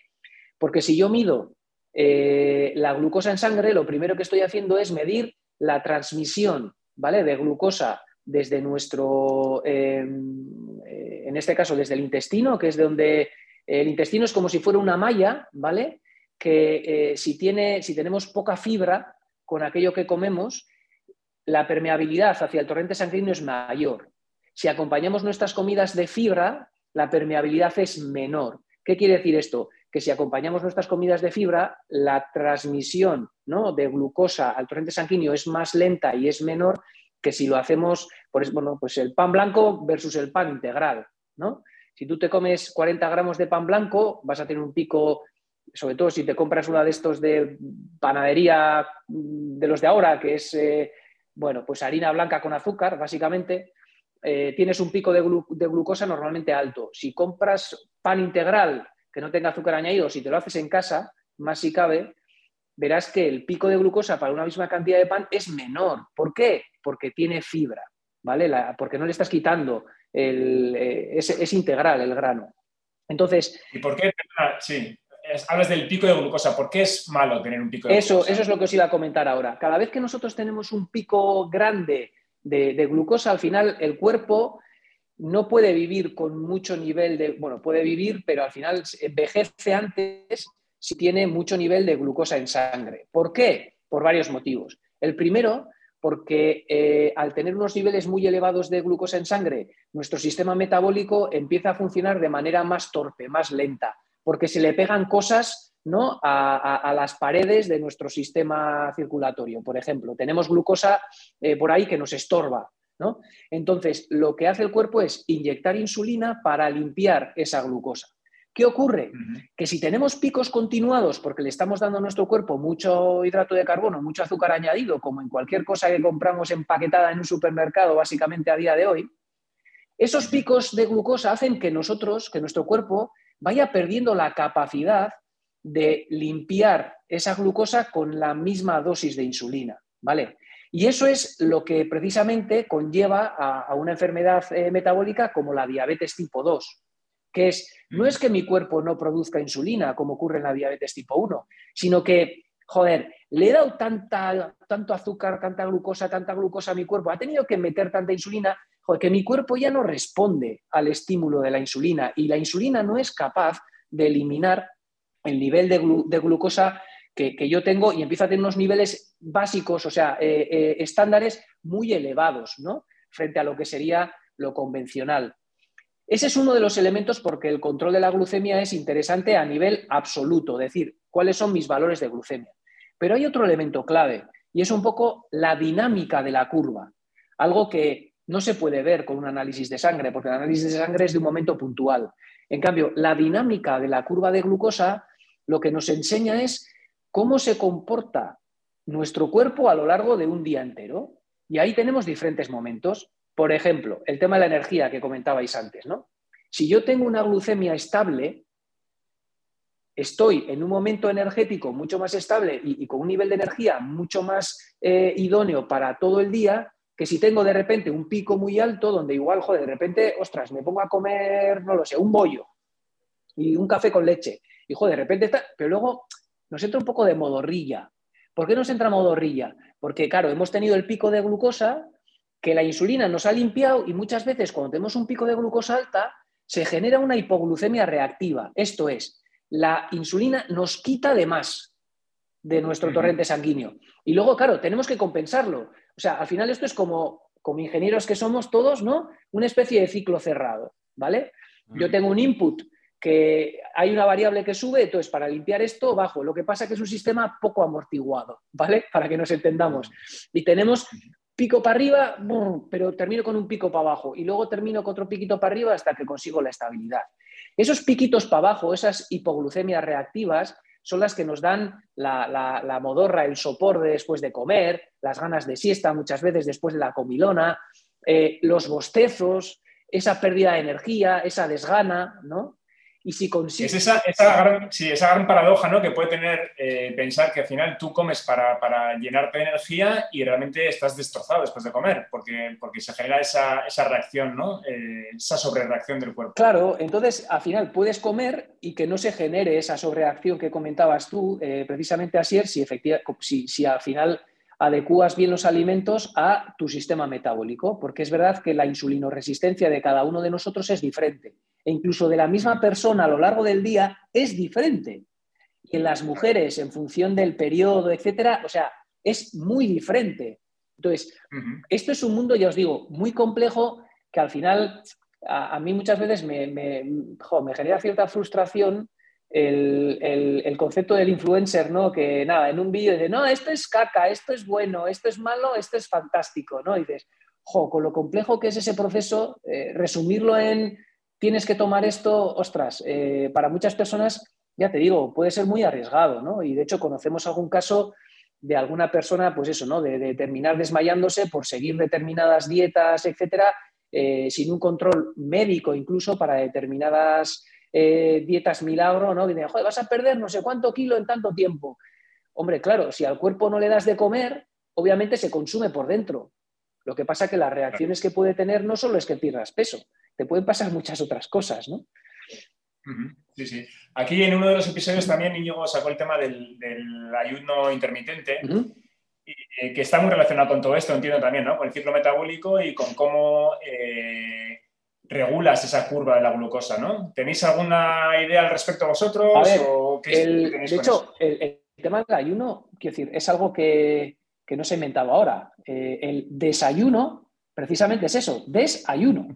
Porque si yo mido la glucosa en sangre, lo primero que estoy haciendo es medir la transmisión ¿vale? de glucosa desde nuestro, em, en este caso desde el intestino, que es de donde el intestino es como si fuera una malla, ¿vale? Que si, tiene, si tenemos poca fibra con aquello que comemos, la permeabilidad hacia el torrente sanguíneo es mayor. Si acompañamos nuestras comidas de fibra, la permeabilidad es menor. ¿Qué quiere decir esto? Que si acompañamos nuestras comidas de fibra, la transmisión ¿no? de glucosa al torrente sanguíneo es más lenta y es menor que si lo hacemos, por, bueno, pues el pan blanco versus el pan integral. ¿no? Si tú te comes 40 gramos de pan blanco, vas a tener un pico, sobre todo si te compras uno de estos de panadería de los de ahora, que es, eh, bueno, pues harina blanca con azúcar, básicamente, eh, tienes un pico de, glucosa normalmente alto. Si compras pan integral que no tenga azúcar añadido, si te lo haces en casa, más si cabe, verás que el pico de glucosa para una misma cantidad de pan es menor. ¿Por qué? Porque tiene fibra, ¿vale? porque no le estás quitando, el, eh, es, integral el grano. Entonces... ¿Y por qué? Sí, hablas del pico de glucosa. ¿Por qué es malo tener un pico de eso, glucosa? Eso es lo que os iba a comentar ahora. Cada vez que nosotros tenemos un pico grande de, glucosa, al final el cuerpo no puede vivir con mucho nivel de, bueno, puede vivir, pero al final envejece antes si tiene mucho nivel de glucosa en sangre. ¿Por qué? Por varios motivos. El primero, porque eh, al tener unos niveles muy elevados de glucosa en sangre, nuestro sistema metabólico empieza a funcionar de manera más torpe, más lenta, porque se le pegan cosas ¿no? a, las paredes de nuestro sistema circulatorio. Por ejemplo, tenemos glucosa eh, por ahí que nos estorba. ¿no? Entonces, lo que hace el cuerpo es inyectar insulina para limpiar esa glucosa. ¿Qué ocurre? Que si tenemos picos continuados porque le estamos dando a nuestro cuerpo mucho hidrato de carbono, mucho azúcar añadido, como en cualquier cosa que compramos empaquetada en un supermercado, básicamente a día de hoy, esos picos de glucosa hacen que nosotros, que nuestro cuerpo, vaya perdiendo la capacidad de limpiar esa glucosa con la misma dosis de insulina, ¿vale? Y eso es lo que precisamente conlleva a, una enfermedad eh, metabólica como la diabetes tipo 2 que es, no es que mi cuerpo no produzca insulina, como ocurre en la diabetes tipo 1, sino que, joder, le he dado tanta, tanto azúcar, tanta glucosa, tanta glucosa a mi cuerpo, ha tenido que meter tanta insulina, joder, que mi cuerpo ya no responde al estímulo de la insulina y la insulina no es capaz de eliminar el nivel de, glucosa que, yo tengo y empiezo a tener unos niveles básicos, o sea, eh, eh, estándares muy elevados, ¿no? Frente a lo que sería lo convencional. Ese es uno de los elementos porque el control de la glucemia es interesante a nivel absoluto, es decir, cuáles son mis valores de glucemia. Pero hay otro elemento clave y es un poco la dinámica de la curva, algo que no se puede ver con un análisis de sangre, porque el análisis de sangre es de un momento puntual. En cambio, la dinámica de la curva de glucosa lo que nos enseña es cómo se comporta nuestro cuerpo a lo largo de un día entero. Y ahí tenemos diferentes momentos. Por ejemplo, el tema de la energía que comentabais antes, ¿no? Si yo tengo una glucemia estable, estoy en un momento energético mucho más estable y, con un nivel de energía mucho más eh, idóneo para todo el día, que si tengo de repente un pico muy alto, donde igual, joder, de repente, ostras, me pongo a comer, no lo sé, un bollo y un café con leche. Y joder, de repente está, pero luego nos entra un poco de modorrilla. ¿Por qué nos entra modorrilla? Porque, claro, hemos tenido el pico de glucosa, que la insulina nos ha limpiado y muchas veces cuando tenemos un pico de glucosa alta se genera una hipoglucemia reactiva. Esto es, la insulina nos quita de más de nuestro torrente sanguíneo. Y luego, claro, tenemos que compensarlo. O sea, al final esto es como, como ingenieros que somos todos, ¿no? Una especie de ciclo cerrado, ¿vale? Yo tengo un input que hay una variable que sube, entonces para limpiar esto bajo. Lo que pasa es que es un sistema poco amortiguado, ¿vale? Para que nos entendamos. Y tenemos pico para arriba, pero termino con un pico para abajo y luego termino con otro piquito para arriba hasta que consigo la estabilidad. Esos piquitos para abajo, esas hipoglucemias reactivas, son las que nos dan la, modorra, el sopor de después de comer, las ganas de siesta muchas veces después de la comilona, eh, los bostezos, esa pérdida de energía, esa desgana, ¿no? Y si Es esa, gran, esa gran paradoja ¿no? que puede tener eh, pensar que al final tú comes para, llenarte de energía y realmente estás destrozado después de comer, porque, porque se genera esa, reacción, ¿no? Eh, esa sobrereacción del cuerpo. Claro, entonces al final puedes comer y que no se genere esa sobrereacción que comentabas tú, eh, precisamente así, si, si, si al final adecuas bien los alimentos a tu sistema metabólico, porque es verdad que la insulinoresistencia de cada uno de nosotros es diferente e incluso de la misma persona a lo largo del día es diferente. Y en las mujeres, en función del periodo, etcétera, o sea, es muy diferente. Entonces, esto es un mundo, ya os digo, muy complejo que al final a, mí muchas veces me, me, me genera cierta frustración el, concepto del influencer, ¿no? Que nada, en un vídeo dice, no, esto es caca, esto es bueno, esto es malo, esto es fantástico, ¿no? Y dices, jo, con lo complejo que es ese proceso, eh, resumirlo en tienes que tomar esto, ostras, eh, para muchas personas, ya te digo, puede ser muy arriesgado, ¿no? Y de hecho conocemos algún caso de alguna persona, pues eso, ¿no? De, terminar desmayándose por seguir determinadas dietas, etcétera, eh, sin un control médico incluso para determinadas eh, dietas milagro, ¿no? Dicen, joder, vas a perder no sé cuánto kilo en tanto tiempo. Hombre, claro, si al cuerpo no le das de comer, obviamente se consume por dentro. Lo que pasa que las reacciones que puede tener no solo es que pierdas peso, te pueden pasar muchas otras cosas, ¿no? Sí, sí. Aquí en uno de los episodios también Íñigo sacó el tema del, ayuno intermitente, eh, que está muy relacionado con todo esto, entiendo también, ¿no? Con el ciclo metabólico y con cómo eh, regulas esa curva de la glucosa, ¿no? ¿Tenéis alguna idea al respecto vosotros? de hecho, el, tema del ayuno, quiero decir, es algo que, que no se ha inventado ahora. Eh, el desayuno, precisamente es eso, desayuno.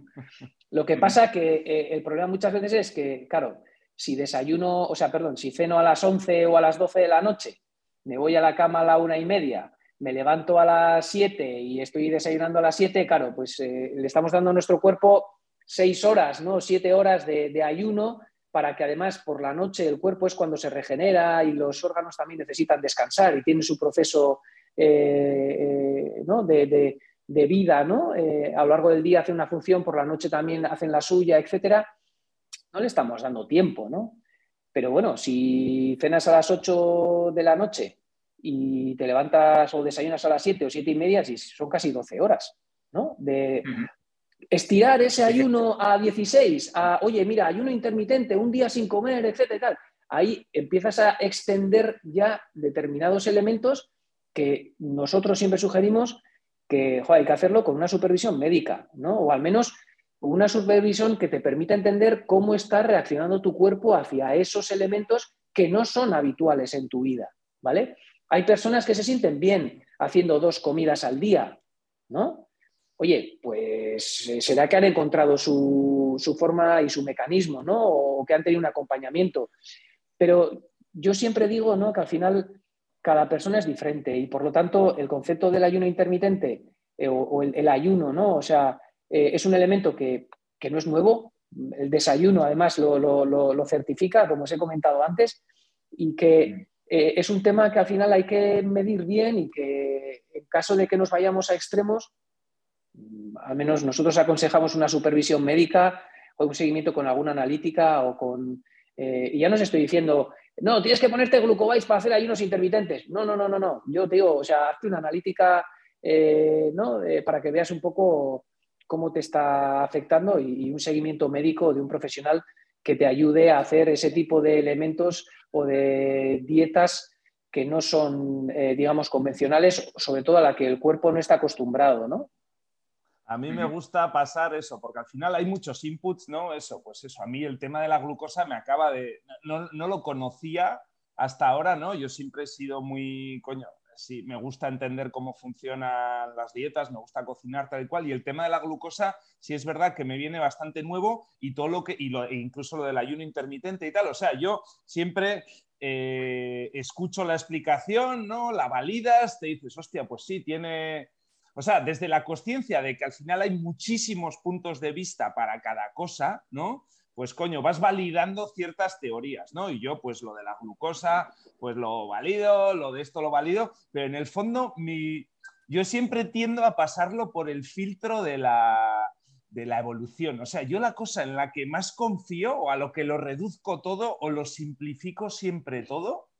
Lo que pasa que eh, el problema muchas veces es que, claro, si desayuno, o sea, perdón, si ceno a las 11 o a las 12 de la noche, me voy a la cama a la una y media, me levanto a las 7 y estoy desayunando a las 7, claro, pues eh, le estamos dando a nuestro cuerpo seis horas, ¿no? Siete horas de, ayuno para que además por la noche el cuerpo es cuando se regenera y los órganos también necesitan descansar y tienen su proceso eh, ¿no? de, de vida, ¿no? Eh, a lo largo del día hacen una función, por la noche también hacen la suya, etcétera, no le estamos dando tiempo, ¿no? Pero bueno, si cenas a las 8 de la noche y te levantas o desayunas a las 7 o 7 y media, son casi 12 horas, ¿no? De estirar ese ayuno a 16, a, oye, mira, ayuno intermitente, un día sin comer, etcétera, tal. Ahí empiezas a extender ya determinados elementos que nosotros siempre sugerimos que hay que hacerlo con una supervisión médica, ¿no? O al menos una supervisión que te permita entender cómo está reaccionando tu cuerpo hacia esos elementos que no son habituales en tu vida, ¿vale? Hay personas que se sienten bien haciendo dos comidas al día, ¿no? Oye, pues eh, será que han encontrado su, forma y su mecanismo, ¿no? O que han tenido un acompañamiento. Pero yo siempre digo, ¿no? Que al final cada persona es diferente y por lo tanto el concepto del ayuno intermitente eh, o, el, ayuno, ¿no? O sea, eh, es un elemento que, no es nuevo, el desayuno además lo, certifica, como os he comentado antes, y que es un tema que al final hay que medir bien y que en caso de que nos vayamos a extremos, al menos nosotros aconsejamos una supervisión médica o un seguimiento con alguna analítica o con... y ya no os estoy diciendo, no, tienes que ponerte glucobais para hacer ayunos intermitentes. No, no, no, no, no. Yo te digo, o sea, hazte una analítica eh, ¿no? para que veas un poco cómo te está afectando y, un seguimiento médico de un profesional que te ayude a hacer ese tipo de elementos o de dietas que no son, eh, digamos, convencionales, sobre todo a la que el cuerpo no está acostumbrado, ¿no? A mí me gusta pasar eso, porque al final hay muchos inputs, ¿no? Eso, pues eso, a mí el tema de la glucosa me acaba de... No, lo conocía hasta ahora, ¿no? Yo siempre he sido muy, coño, sí, me gusta entender cómo funcionan las dietas, me gusta cocinar tal y cual, y el tema de la glucosa sí es verdad que me viene bastante nuevo y todo lo que, y e incluso lo del ayuno intermitente y tal, o sea, yo siempre eh, escucho la explicación, ¿no? La validas, te dices, hostia, pues sí, tiene o sea, desde la conciencia de que al final hay muchísimos puntos de vista para cada cosa, ¿no? Pues coño, vas validando ciertas teorías, ¿no? Y yo, pues lo de la glucosa, pues lo valido, lo de esto lo valido, pero en el fondo mi... yo siempre tiendo a pasarlo por el filtro de la, de la evolución. O sea, yo la cosa en la que más confío o a lo que lo reduzco todo o lo simplifico siempre todo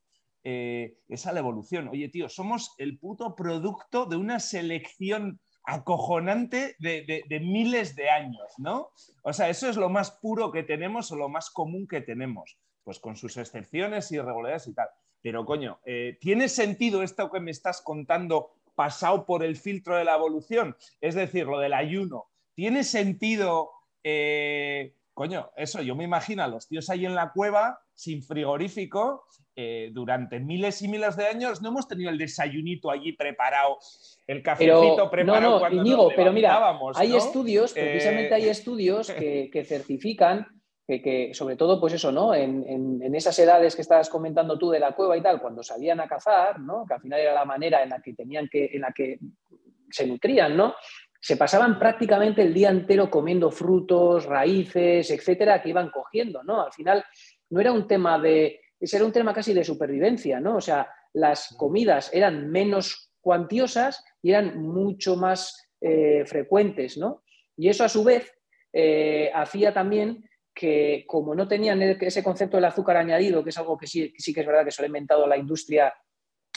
eh, esa la evolución. Oye, tío, somos el puto producto de una selección acojonante de, miles de años, ¿no? O sea, eso es lo más puro que tenemos o lo más común que tenemos, pues con sus excepciones y irregularidades y tal. Pero coño, eh, ¿tiene sentido esto que me estás contando pasado por el filtro de la evolución? Es decir, lo del ayuno. ¿Tiene sentido, eh, coño, eso? Yo me imagino a los tíos ahí en la cueva sin frigorífico eh, durante miles y miles de años no hemos tenido el desayunito allí preparado, el cafecito preparado. No, no, pero mira, hay estudios, precisamente hay eh, estudios que, certifican que, sobre todo, pues eso, ¿no? En, esas edades que estabas comentando tú de la cueva y tal, cuando salían a cazar, ¿no? Que al final era la manera en la que tenían que, en la que se nutrían, ¿no? Se pasaban prácticamente el día entero comiendo frutos, raíces, etcétera, que iban cogiendo, ¿no? Al final no era un tema de ese era un tema casi de supervivencia, ¿no? O sea, las comidas eran menos cuantiosas y eran mucho más eh, frecuentes, ¿no? Y eso a su vez eh, hacía también que como no tenían ese concepto del azúcar añadido, que es algo que sí, que es verdad que se lo ha inventado la industria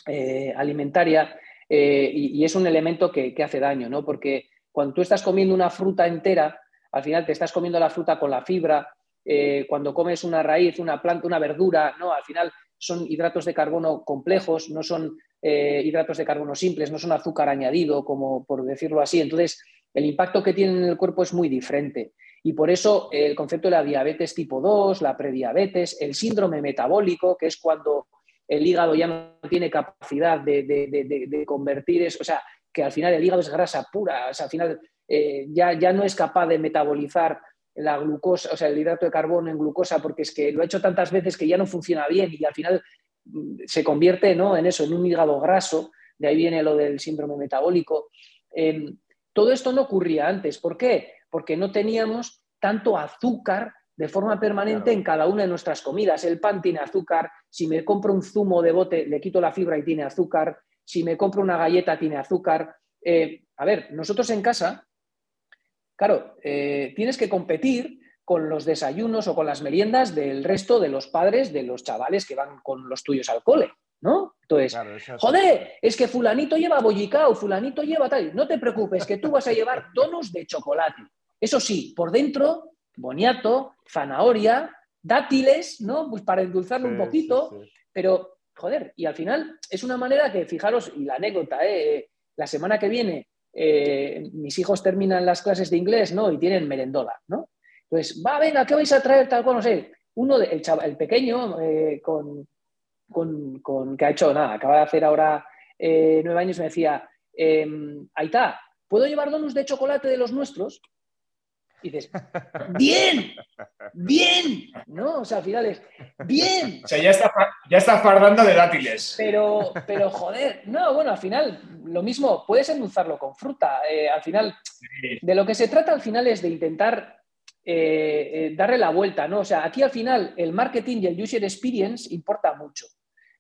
eh, alimentaria, y, es un elemento que, que, hace daño, ¿no? Porque cuando tú estás comiendo una fruta entera, al final te estás comiendo la fruta con la fibra, eh, cuando comes una raíz, una planta, una verdura, ¿no? Al final son hidratos de carbono complejos, no son eh, hidratos de carbono simples, no son azúcar añadido, como por decirlo así. Entonces, el impacto que tienen en el cuerpo es muy diferente. Y por eso el concepto de la diabetes tipo 2, la prediabetes, el síndrome metabólico, que es cuando el hígado ya no tiene capacidad de, convertir eso, o sea, que al final el hígado es grasa pura, o sea, al final eh, ya, ya no es capaz de metabolizar la glucosa, o sea, el hidrato de carbono en glucosa, porque es que lo ha hecho tantas veces que ya no funciona bien y al final mm, se convierte ¿no? en eso, en un hígado graso, de ahí viene lo del síndrome metabólico. Em, todo esto no ocurría antes. ¿Por qué? Porque no teníamos tanto azúcar de forma permanente en cada una de nuestras comidas. El pan tiene azúcar, si me compro un zumo de bote le quito la fibra y tiene azúcar, si me compro una galleta tiene azúcar. Eh, a ver, nosotros en casa, claro, eh, tienes que competir con los desayunos o con las meriendas del resto de los padres de los chavales que van con los tuyos al cole. ¿no? Entonces, joder, es que fulanito lleva bollicao, fulanito lleva tal. No te preocupes, que tú vas a llevar tonos de chocolate. Eso sí, por dentro, boniato, zanahoria, dátiles, ¿no? Pues para endulzarlo un poquito, pero, joder, y al final es una manera que, fijaros, y la anécdota, ¿eh? la semana que viene eh, mis hijos terminan las clases de inglés, ¿no? Y tienen merendola, ¿no? Entonces, va, venga, ¿qué vais a traer? Tal cual, no sé. Uno, el, chaval, el pequeño, eh, con, con, que ha hecho nada, acaba de hacer ahora eh, nueve años, me decía, ahí está, ¿puedo llevar donuts de chocolate de los nuestros? Y dices, bien, bien, ¿no? O sea, al final es, bien. O sea, ya está, ya está fardando de dátiles. Pero, pero, joder, no, bueno, al final, lo mismo, puedes endulzarlo con fruta. Eh, al final, de lo que se trata al final es de intentar eh, darle la vuelta, ¿no? O sea, aquí al final el marketing y el user experience importa mucho.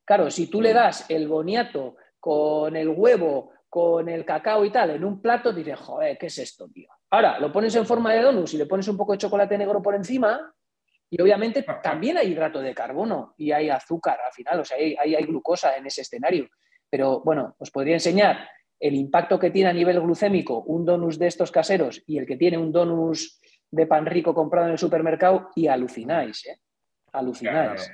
Claro, si tú le das el boniato con el huevo, con el cacao y tal en un plato, dices, joder, ¿qué es esto, tío? Ahora, lo pones en forma de donuts y le pones un poco de chocolate negro por encima y obviamente también hay hidrato de carbono y hay azúcar al final, o sea, hay, hay, glucosa en ese escenario. Pero bueno, os podría enseñar el impacto que tiene a nivel glucémico un donus de estos caseros y el que tiene un donus de pan rico comprado en el supermercado y alucináis, ¿eh? Alucináis.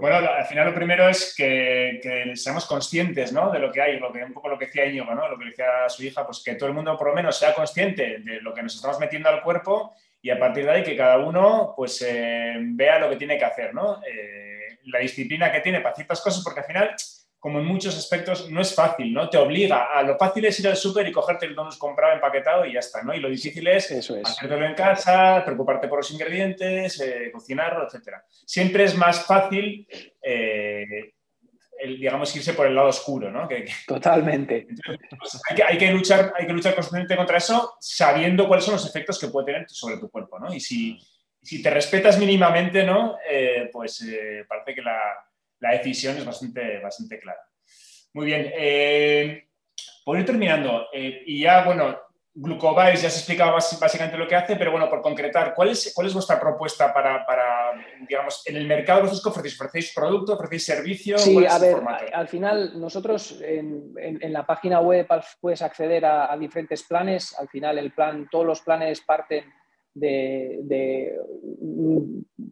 Bueno, al final lo primero es que, seamos conscientes ¿no? de lo que hay, lo que, un poco lo que decía Íñigo, ¿no? lo que decía su hija, pues que todo el mundo por lo menos sea consciente de lo que nos estamos metiendo al cuerpo y a partir de ahí que cada uno pues eh, vea lo que tiene que hacer, ¿no? Eh, la disciplina que tiene para ciertas cosas, porque al final como en muchos aspectos, no es fácil, ¿no? Te obliga a lo fácil es ir al súper y cogerte el donut comprado empaquetado y ya está, ¿no? Y lo difícil es, Eso en casa, preocuparte por los ingredientes, eh, cocinarlo, etc. Siempre es más fácil, eh, digamos, irse por el lado oscuro, ¿no? Totalmente. Pues, hay, que, luchar, hay que luchar constantemente contra eso sabiendo cuáles son los efectos que puede tener sobre tu cuerpo, ¿no? Y si, si te respetas mínimamente, ¿no? Eh, pues parece que la la decisión es bastante, bastante clara. Muy bien. Eh, por ir terminando, eh, y ya, bueno, Glucobase ya se explicaba básicamente lo que hace, pero bueno, por concretar, ¿cuál es, cuál es vuestra propuesta para, digamos, en el mercado vosotros ofrecéis? ¿Ofrecéis producto, ofrecéis servicio? Sí, a ver, al final nosotros en, la página web puedes acceder a, diferentes planes, al final el plan, todos los planes parten de,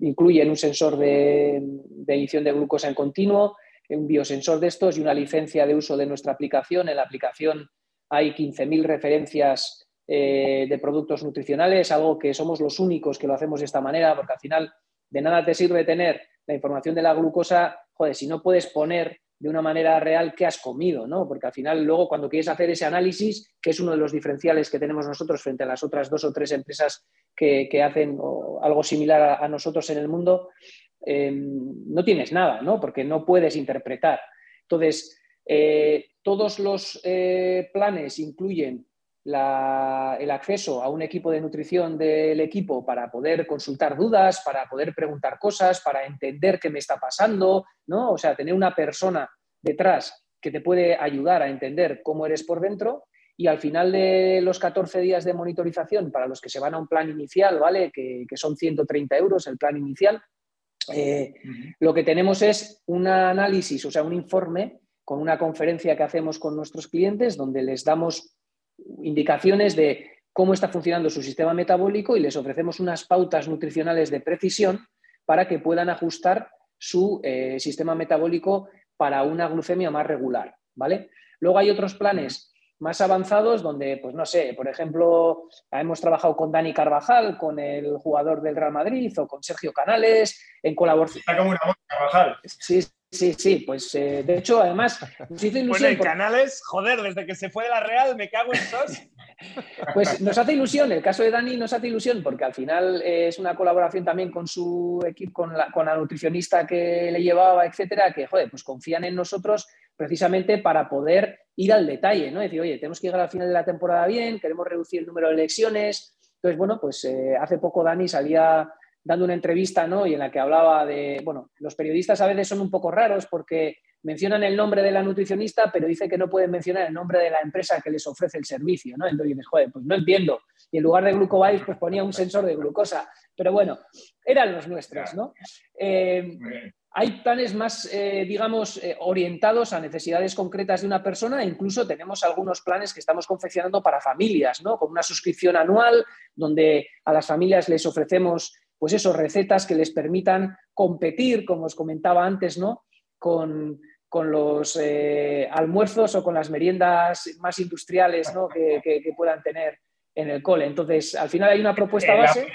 incluyen un sensor de, edición de glucosa en continuo, un biosensor de estos y una licencia de uso de nuestra aplicación. En la aplicación hay 15.000 referencias eh, de productos nutricionales, algo que somos los únicos que lo hacemos de esta manera, porque al final de nada te sirve tener la información de la glucosa, joder, si no puedes poner de una manera real qué has comido, ¿no? Porque al final luego cuando quieres hacer ese análisis, que es uno de los diferenciales que tenemos nosotros frente a las otras dos o tres empresas que, hacen algo similar a, nosotros en el mundo, em, no tienes nada, ¿no? Porque no puedes interpretar. Entonces, eh, todos los eh, planes incluyen el acceso a un equipo de nutrición del equipo para poder consultar dudas, para poder preguntar cosas, para entender qué me está pasando, ¿no? O sea, tener una persona detrás que te puede ayudar a entender cómo eres por dentro y al final de los 14 días de monitorización, para los que se van a un plan inicial, ¿vale? Que, son 130 euros el plan inicial, eh, lo que tenemos es un análisis, o sea, un informe con una conferencia que hacemos con nuestros clientes donde les damos indicaciones de cómo está funcionando su sistema metabólico y les ofrecemos unas pautas nutricionales de precisión para que puedan ajustar su eh, sistema metabólico para una glucemia más regular, ¿vale? Luego hay otros planes más avanzados donde, pues no sé, por ejemplo, hemos trabajado con Dani Carvajal, con el jugador del Real Madrid o con Sergio Canales, en colaboración. Está como una moto, Carvajal. Sí, sí, sí, pues eh, de hecho, además, nos hizo ilusión. Bueno, por- Canales, joder, desde que se fue de la Real me cago en sos. Pues nos hace ilusión, el caso de Dani nos hace ilusión porque al final eh, es una colaboración también con su equipo, con la, con la nutricionista que le llevaba, etcétera, que joder, pues confían en nosotros precisamente para poder ir al detalle, ¿no? Decir, oye, tenemos que llegar al final de la temporada bien, queremos reducir el número de lesiones. Entonces, bueno, pues eh, hace poco Dani salía dando una entrevista, ¿no? Y en la que hablaba de, bueno, los periodistas a veces son un poco raros porque mencionan el nombre de la nutricionista, pero dice que no pueden mencionar el nombre de la empresa que les ofrece el servicio, ¿no? Entonces dices, joder, pues no entiendo. Y en lugar de glucobase, pues ponía un sensor de glucosa. Pero bueno, eran los nuestros, ¿no? Eh, hay planes más, eh, digamos, eh, orientados a necesidades concretas de una persona e incluso tenemos algunos planes que estamos confeccionando para familias, ¿no? Con una suscripción anual donde a las familias les ofrecemos, pues eso, recetas que les permitan competir, como os comentaba antes, ¿no? Con, con los eh, almuerzos o con las meriendas más industriales ¿no? que, que- que puedan tener en el cole. Entonces, al final hay una propuesta Eh, base.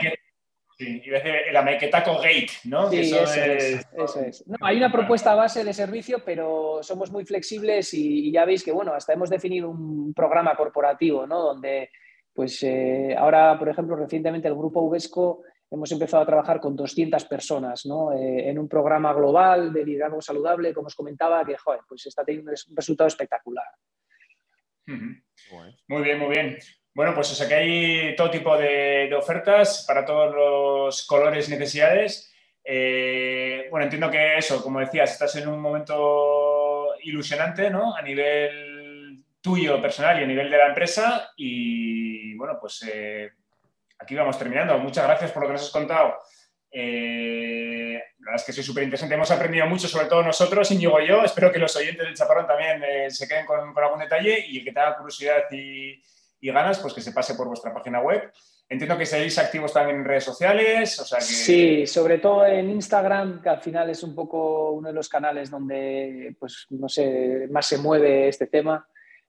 Sí, iba a decir Maquetaco Gate, ¿no? Sí, eso eso es, eso es. No, hay una propuesta base de servicio, pero somos muy flexibles y, y ya veis que, bueno, hasta hemos definido un programa corporativo, ¿no? Donde, pues, eh, ahora, por ejemplo, recientemente el Grupo Uvesco hemos empezado a trabajar con 200 personas, ¿no? Eh, en un programa global de liderazgo saludable, como os comentaba, que, joder, pues está teniendo un resultado espectacular. Muy bien, muy bien. Bueno, pues o sea que hay todo tipo de, de ofertas para todos los colores y necesidades. Eh, bueno, entiendo que eso, como decías, estás en un momento ilusionante, ¿no? A nivel tuyo personal y a nivel de la empresa. Y bueno, pues eh, aquí vamos terminando. Muchas gracias por lo que nos has contado. Eh, la verdad es que soy súper interesante. Hemos aprendido mucho, sobre todo nosotros, Íñigo y yo. Espero que los oyentes del Chaparrón también eh, se queden con, algún detalle y que tenga curiosidad y, y ganas, pues que se pase por vuestra página web. Entiendo que seáis activos también en redes sociales, o sea que... Sí, sobre todo en Instagram, que al final es un poco uno de los canales donde, pues, no sé, más se mueve este tema.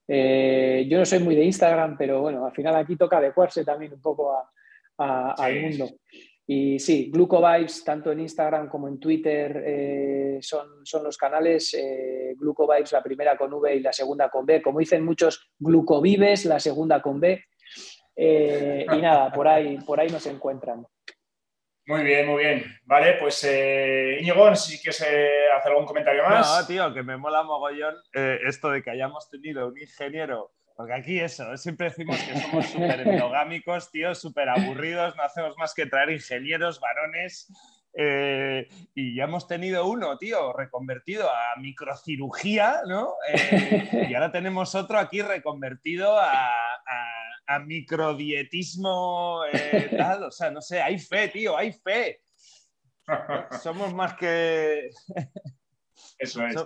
Eh, yo no soy muy de Instagram, pero bueno, al final aquí toca adecuarse también un poco a- a- Sí. al mundo. Y sí, Glucovibes, tanto en Instagram como en Twitter, eh, son, son los canales. Eh, Glucovibes, la primera con V y la segunda con B. Como dicen muchos, Glucovives, la segunda con B. Eh, y nada, por ahí, por ahí nos encuentran. Muy bien, muy bien. Vale, pues eh, Íñigo, si quieres eh, hacer algún comentario más. No, tío, que me mola mogollón eh, esto de que hayamos tenido un ingeniero. Porque aquí eso, siempre decimos que somos súper endogámicos, tío, súper aburridos, no hacemos más que traer ingenieros, varones. eh, y ya hemos tenido uno, tío, reconvertido a microcirugía, ¿no? Eh, y ahora tenemos otro aquí reconvertido a, a- a microdietismo, eh, tal. O sea, no sé, hay fe, tío, hay fe. Somos más que... Eso es.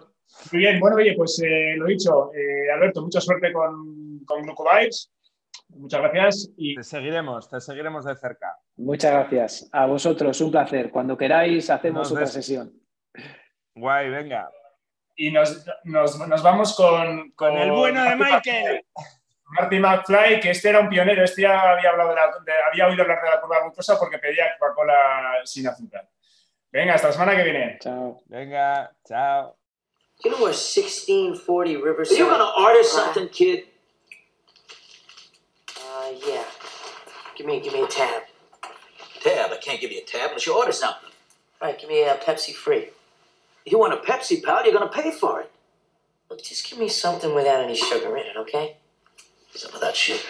Muy bien, bueno, oye, pues lo dicho, Alberto, mucha suerte con, con Glucovibes. Muchas gracias y Te seguiremos, te seguiremos de cerca. Muchas gracias. A vosotros, un placer. Cuando queráis, hacemos Nos otra des- sesión. Guay, venga. y nos, nos- nos vamos con, Con el bueno de Michael. Marty McFly, que este era un pionero, este ya había, hablado de la, de- había oído hablar de la curva glucosa porque pedía Coca-Cola sin azúcar. Venga, hasta la semana que viene. Chao. Venga, chao. You know where 1640 Are Riverside? you gonna order something, kid? Uh, yeah. Give me, give me a tab. Tab, I can't give you a tab unless you order something. All right, give me a Pepsi free. You want a Pepsi, pal? You're gonna pay for it. Look, just give me something without any sugar in it, okay? Some that sugar.